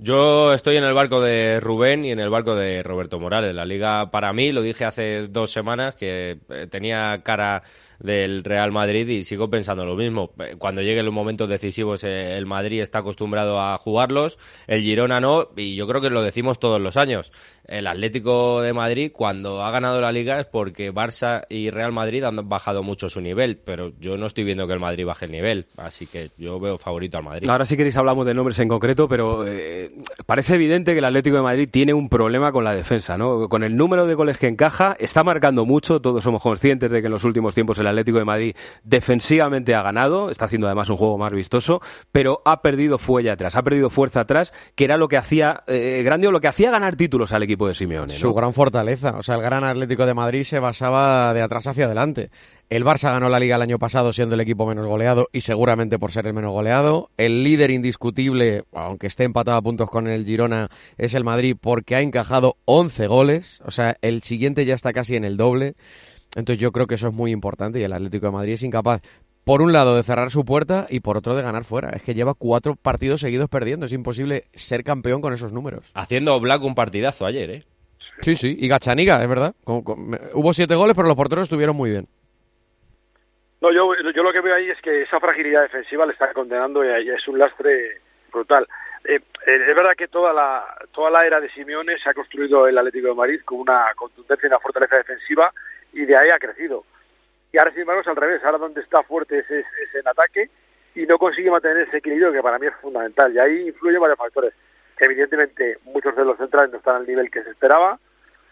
Yo estoy en el barco de Rubén y en el barco de Roberto Morales. La liga, para mí, lo dije hace dos semanas, que tenía cara del Real Madrid y sigo pensando lo mismo. Cuando lleguen los momentos decisivos el Madrid está acostumbrado a jugarlos, el Girona no, y yo creo que lo decimos todos los años. El Atlético de Madrid cuando ha ganado la liga es porque Barça y Real Madrid han bajado mucho su nivel, pero yo no estoy viendo que el Madrid baje el nivel, así que yo veo favorito al Madrid. Ahora si queréis hablamos de nombres en concreto, pero eh, parece evidente que el Atlético de Madrid tiene un problema con la defensa, ¿no? Con el número de goles que encaja, está marcando mucho, todos somos conscientes de que en los últimos tiempos el Atlético de Madrid defensivamente ha ganado, está haciendo además un juego más vistoso, pero ha perdido fuelle atrás, ha perdido fuerza atrás, que era lo que hacía eh, grande o lo que hacía ganar títulos al equipo de Simeone. ¿no? Su gran fortaleza, o sea, el gran Atlético de Madrid se basaba de atrás hacia adelante. El Barça ganó la liga el año pasado siendo el equipo menos goleado y seguramente por ser el menos goleado. El líder indiscutible, aunque esté empatado a puntos con el Girona, es el Madrid porque ha encajado 11 goles. O sea, el siguiente ya está casi en el doble. Entonces yo creo que eso es muy importante y el Atlético de Madrid es incapaz, por un lado, de cerrar su puerta y por otro de ganar fuera. Es que lleva cuatro partidos seguidos perdiendo. Es imposible ser campeón con esos números. Haciendo Black un partidazo ayer, ¿eh? Sí, sí. Y Gachaniga, es verdad. Con, con, hubo siete goles, pero los porteros estuvieron muy bien. No, yo, yo lo que veo ahí es que esa fragilidad defensiva le está condenando y es un lastre brutal. Eh, es verdad que toda la toda la era de Simeone se ha construido el Atlético de Madrid con una contundencia y una fortaleza defensiva y de ahí ha crecido. Y ahora, sin embargo, es al revés. Ahora donde está fuerte es, es, en ataque y no consigue mantener ese equilibrio que para mí es fundamental. Y ahí influyen varios factores. Evidentemente muchos de los centrales no están al nivel que se esperaba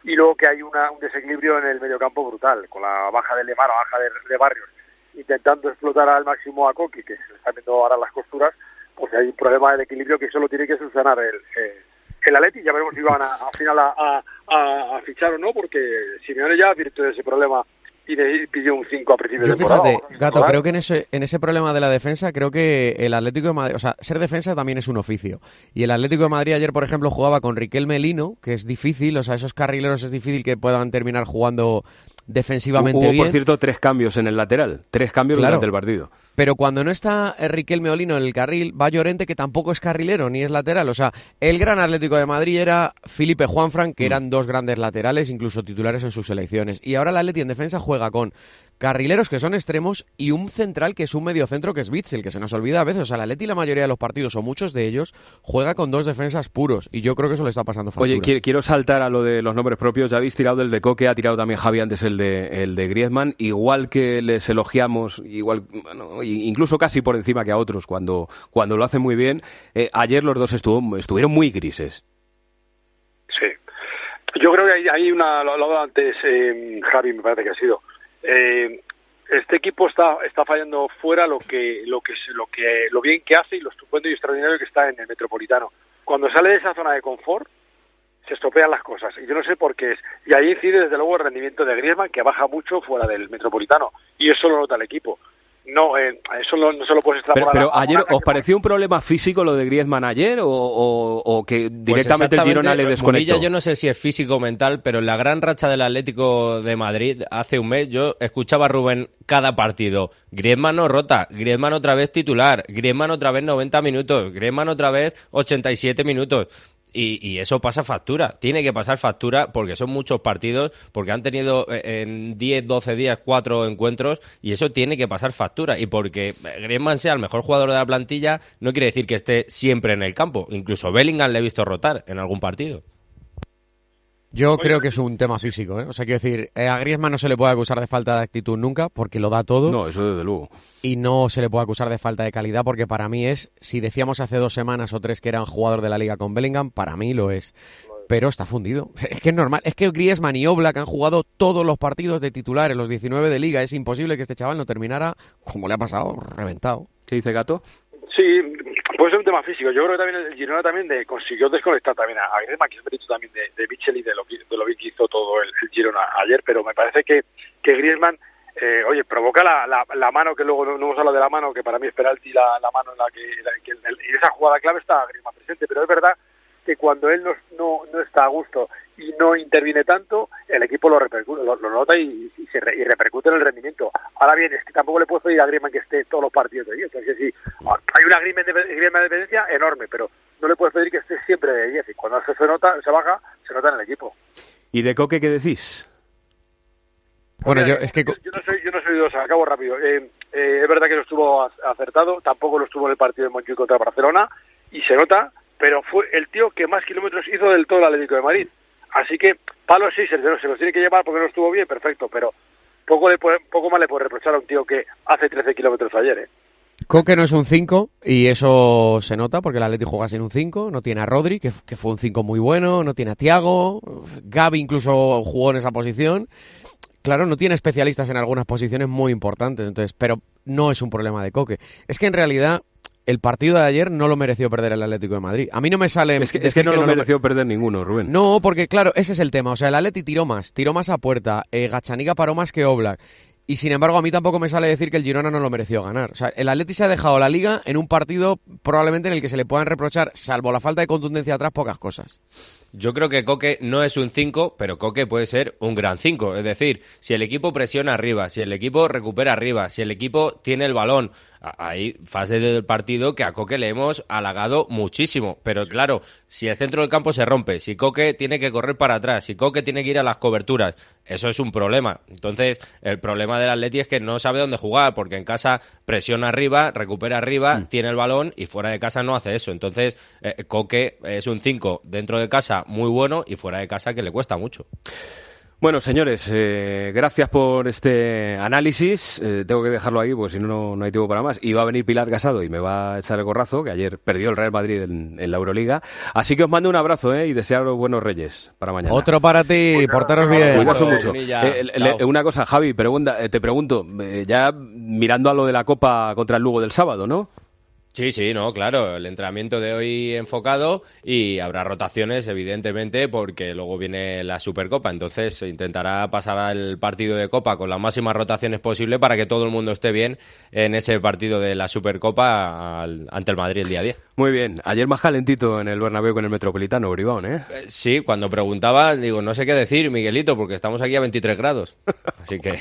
y luego que hay una, un desequilibrio en el mediocampo brutal, con la baja de Lemar, la baja de, Barrios, intentando explotar al máximo a Coqui, que se le están viendo ahora las costuras, pues hay un problema del equilibrio que solo tiene que solucionar el, eh, el Atleti. Ya veremos si van a, al final a, a, fichar o no, porque Simeone ya advirtió ese problema y pidió un 5 a principio Yo de temporada. fíjate, Gato, creo que en ese, en ese problema de la defensa, creo que el Atlético de Madrid, o sea, ser defensa también es un oficio. Y el Atlético de Madrid ayer, por ejemplo, jugaba con Riquel Melino, que es difícil, o sea, esos carrileros es difícil que puedan terminar jugando defensivamente Hubo, bien. por cierto, tres cambios en el lateral. Tres cambios Claro. durante el partido. Pero cuando no está eh, Riquelme Olino en el carril, va Llorente, que tampoco es carrilero ni es lateral. O sea, el gran Atlético de Madrid era Felipe Juanfran, Mm. que eran dos grandes laterales, incluso titulares en sus selecciones. Y ahora el Atleti en defensa juega con carrileros que son extremos y un central que es un mediocentro que es Witzel, que se nos olvida a veces. O sea, el Atleti la mayoría de los partidos, o muchos de ellos, juega con dos defensas puros. Y yo creo que eso le está pasando factura. Oye, qui- quiero saltar a lo de los nombres propios. Ya habéis tirado del de Coque, ha tirado también Javi antes el de, el de Griezmann. Igual que les elogiamos, igual, bueno, incluso casi por encima que a otros cuando, cuando lo hacen muy bien. eh, ayer los dos estuvo, estuvieron muy grises. Sí. Yo creo que hay, hay una, lo lo hablaba antes eh, Javi, me parece que ha sido. Eh, este equipo está está fallando fuera lo que lo que lo que lo bien que hace y lo estupendo y extraordinario que está en el Metropolitano. Cuando sale de esa zona de confort se estropean las cosas y yo no sé por qué es. Y ahí incide desde luego el rendimiento de Griezmann que baja mucho fuera del Metropolitano y eso lo nota el equipo. No, eh, eso no, no se lo puedes Pero, extrapolar. pero a- a ayer, ¿os pareció un problema físico lo de Griezmann ayer o, o- o que Pues directamente el Girona le desconectó? Munilla, yo no sé si es físico o mental, pero en la gran racha del Atlético de Madrid hace un mes yo escuchaba a Rubén cada partido. Griezmann no rota, Griezmann otra vez titular, Griezmann otra vez 90 minutos, Griezmann otra vez 87 minutos. Y, y eso pasa factura, tiene que pasar factura porque son muchos partidos, porque han tenido eh, en 10, 12 días cuatro encuentros y eso tiene que pasar factura. Y porque Griezmann sea el mejor jugador de la plantilla no quiere decir que esté siempre en el campo. Incluso Bellingham le he visto rotar en algún partido. Yo creo que es un tema físico, ¿eh? O sea, quiero decir, eh, a Griezmann no se le puede acusar de falta de actitud nunca, porque lo da todo. No, eso desde luego. Y no se le puede acusar de falta de calidad, porque para mí es, si decíamos hace dos semanas o tres que era un jugador de la liga con Bellingham, para mí lo es. Pero está fundido. (laughs) Es que es normal. Es que Griezmann y Oblak han jugado todos los partidos de titulares, los 19 de liga. Es imposible que este chaval no terminara, como le ha pasado, reventado. ¿Qué dice Gato? Sí, puede ser un tema físico. Yo creo que también el Girona también de, consiguió desconectar también a Griezmann, que es mérito también de, de Mitchell y de lo, de lo que hizo todo el, Girona ayer, pero me parece que, que Griezmann, eh, oye, provoca la, la, la mano, que luego no, no hemos hablado de la mano, que para mí es penalti, la, la mano en la que, la que en esa jugada clave está Griezmann presente, pero es verdad que cuando él no, no, no está a gusto y no interviene tanto, el equipo lo, repercute, lo, lo nota y, y se re- y repercute en el rendimiento. Ahora bien, es que tampoco le puedo pedir a Griezmann que esté todos los partidos de 10. Es decir, hay una Griezmann de, Griezmann de dependencia enorme, pero no le puedes pedir que esté siempre de 10. Y cuando se, se nota, se baja, se nota en el equipo. ¿Y de Coque qué decís? Bueno, Mira, yo es que... yo, yo no soy, yo no soy dudoso, acabo rápido. Eh, eh, es verdad que no estuvo ac- acertado, tampoco lo estuvo en el partido de Montjuic contra Barcelona, y se nota, pero fue el tío que más kilómetros hizo del todo el Atlético de Madrid. Así que, palos sí, se, se los tiene que llevar porque no estuvo bien, perfecto, pero poco, le poco más le puede reprochar a un tío que hace 13 kilómetros ayer, ¿eh? Coque no es un 5 y eso se nota porque el Atleti juega sin un 5. No tiene a Rodri, que, que fue un 5 muy bueno. No tiene a Tiago. Gaby incluso jugó en esa posición. Claro, no tiene especialistas en algunas posiciones muy importantes, entonces, pero no es un problema de Coque. Es que en realidad el partido de ayer no lo mereció perder el Atlético de Madrid. A mí no me sale. Es que, es que no lo me- mereció perder ninguno, Rubén. no, porque claro, ese es el tema. O sea, el Atleti tiró más, tiró más a puerta. Eh, Gachaniga paró más que Oblak. Y sin embargo, a mí tampoco me sale decir que el Girona no lo mereció ganar. O sea, el Atleti se ha dejado la liga en un partido probablemente en el que se le puedan reprochar, salvo la falta de contundencia atrás, pocas cosas. Yo creo que Coque no es un 5, pero Coque puede ser un gran 5. Es decir, si el equipo presiona arriba, si el equipo recupera arriba, si el equipo tiene el balón, hay fases del partido que a Coque le hemos halagado muchísimo. Pero claro, si el centro del campo se rompe, si Coque tiene que correr para atrás, si Coque tiene que ir a las coberturas, eso es un problema. Entonces, el problema del Atleti es que no sabe dónde jugar, porque en casa presiona arriba, recupera arriba, tiene el balón y fuera de casa no hace eso. Entonces, eh, Coque es un 5 dentro de casa muy bueno y fuera de casa que le cuesta mucho. Bueno, señores, eh, gracias por este análisis. Eh, tengo que dejarlo ahí, porque si no, no, hay tiempo para más. Y va a venir Pilar Casado y me va a echar el gorrazo, que ayer perdió el Real Madrid en, en la Euroliga. Así que os mando un abrazo ¿eh? y desearos buenos reyes para mañana. Otro para ti, portaros bien. Cuidaos mucho. Eh, le- una cosa, Javi, pregunta, eh, te pregunto, eh, ya mirando a lo de la Copa contra el Lugo del sábado, ¿no? Sí, sí, no, claro. El entrenamiento de hoy enfocado y habrá rotaciones, evidentemente, porque luego viene la Supercopa. Entonces intentará pasar al partido de Copa con las máximas rotaciones posible para que todo el mundo esté bien en ese partido de la Supercopa al- ante el Madrid el día 10. Muy bien. Ayer más calentito en el Bernabéu con el Metropolitano, Bribón, ¿eh? Eh, Sí, cuando preguntaba, digo, no sé qué decir, Miguelito, porque estamos aquí a 23 grados. (laughs) Así que...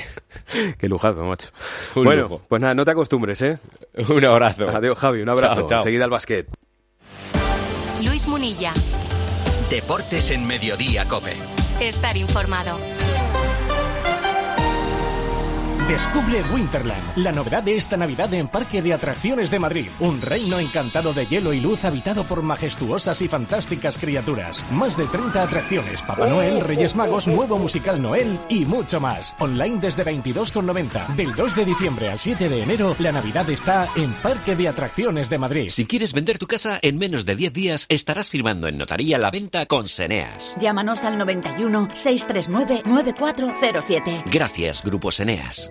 Qué lujazo, macho. Un bueno, lujo. pues nada, no te acostumbres, ¿eh? (laughs) Un abrazo. Adiós, Javi, un abrazo. Chao, chao. Seguida al básquet. Luis Munilla. Deportes en Mediodía, Cope. Estar informado. Descubre Winterland, la novedad de esta Navidad en Parque de Atracciones de Madrid. Un reino encantado de hielo y luz habitado por majestuosas y fantásticas criaturas. Más de 30 atracciones, Papá Noel, Reyes Magos, nuevo musical Noel y mucho más. Online desde 22,90. Del 2 de diciembre al 7 de enero, la Navidad está en Parque de Atracciones de Madrid. Si quieres vender tu casa en menos de 10 días, estarás firmando en notaría la venta con Seneas. Llámanos al 91 639 9407. Gracias, Grupo Seneas.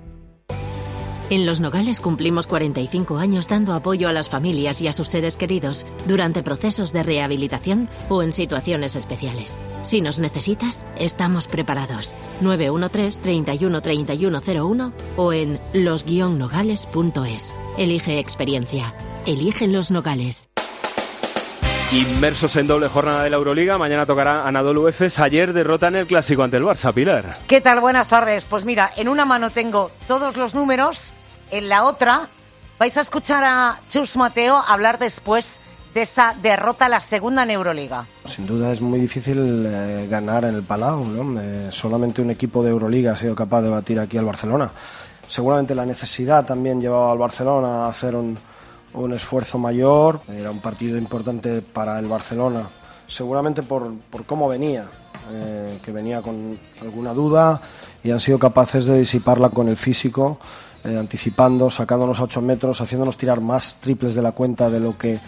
En Los Nogales cumplimos 45 años dando apoyo a las familias y a sus seres queridos durante procesos de rehabilitación o en situaciones especiales. Si nos necesitas, estamos preparados. 913 31 3101 o en los-nogales.es. Elige experiencia. Eligen Los Nogales. Inmersos en doble jornada de la Euroliga, mañana tocará Anadolu Efes. Ayer derrota en el clásico ante el Barça, Pilar. ¿Qué tal? Buenas tardes. Pues mira, en una mano tengo todos los números, en la otra vais a escuchar a Chus Mateo hablar después de esa derrota, la segunda en Euroliga. Sin duda es muy difícil eh, ganar en el Palau, ¿no? Eh, solamente un equipo de Euroliga ha sido capaz de batir aquí al Barcelona. Seguramente la necesidad también llevaba al Barcelona a hacer un, un esfuerzo mayor. Era un partido importante para el Barcelona, seguramente por, por cómo venía, eh, que venía con alguna duda y han sido capaces de disiparla con el físico, eh, anticipando, sacándonos a 8 metros, haciéndonos tirar más triples de la cuenta de lo que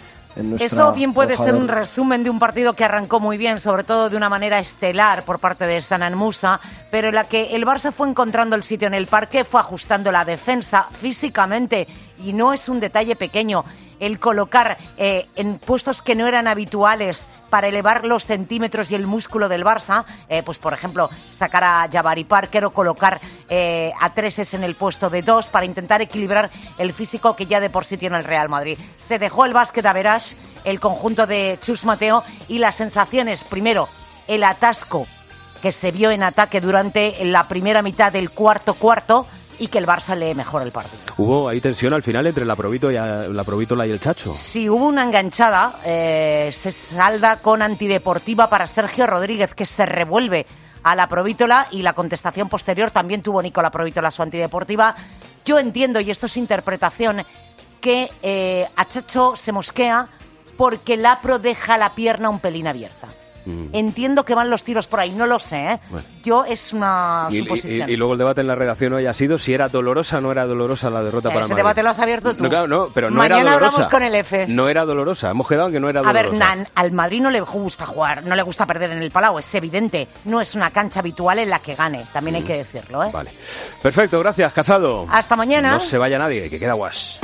Esto bien puede ser de- un resumen de un partido que arrancó muy bien, sobre todo de una manera estelar por parte de Sanan Musa, pero en la que el Barça fue encontrando el sitio en el parque, fue ajustando la defensa físicamente y no es un detalle pequeño el colocar eh, en puestos que no eran habituales para elevar los centímetros y el músculo del Barça, eh, pues por ejemplo sacar a Jabari Parker o colocar eh, a Treses en el puesto de dos para intentar equilibrar el físico que ya de por sí tiene el Real Madrid. Se dejó el básquet a Verage, el conjunto de Chus Mateo y las sensaciones, primero, el atasco que se vio en ataque durante la primera mitad del cuarto cuarto y que el Barça lee mejor el partido. Hubo ahí tensión al final entre la, Provito y a- la Provítola y el Chacho. Si hubo una enganchada, eh, se salda con antideportiva para Sergio Rodríguez, que se revuelve a la Provítola y la contestación posterior también tuvo Nicola Provítola su antideportiva. Yo entiendo, y esto es interpretación, que eh, a Chacho se mosquea porque Lapro deja la pierna un pelín abierta. Entiendo que van los tiros por ahí, no lo sé, ¿eh? Bueno. Yo es una Y, suposición. y- y luego el debate en la redacción hoy ha sido si era dolorosa o no era dolorosa la derrota para Ese Madrid. debate lo has abierto tú. No, claro, no, pero no Mañana era dolorosa. hablamos con el EFES. No era dolorosa. Hemos quedado en que no era A ver, dolorosa. Nan, al Madrid no le gusta jugar, no le gusta perder en el Palau, es evidente. No es una cancha habitual en la que gane, también hay que decirlo, ¿eh? Vale. Perfecto, gracias, Casado. Hasta mañana. No se vaya nadie, que queda guas.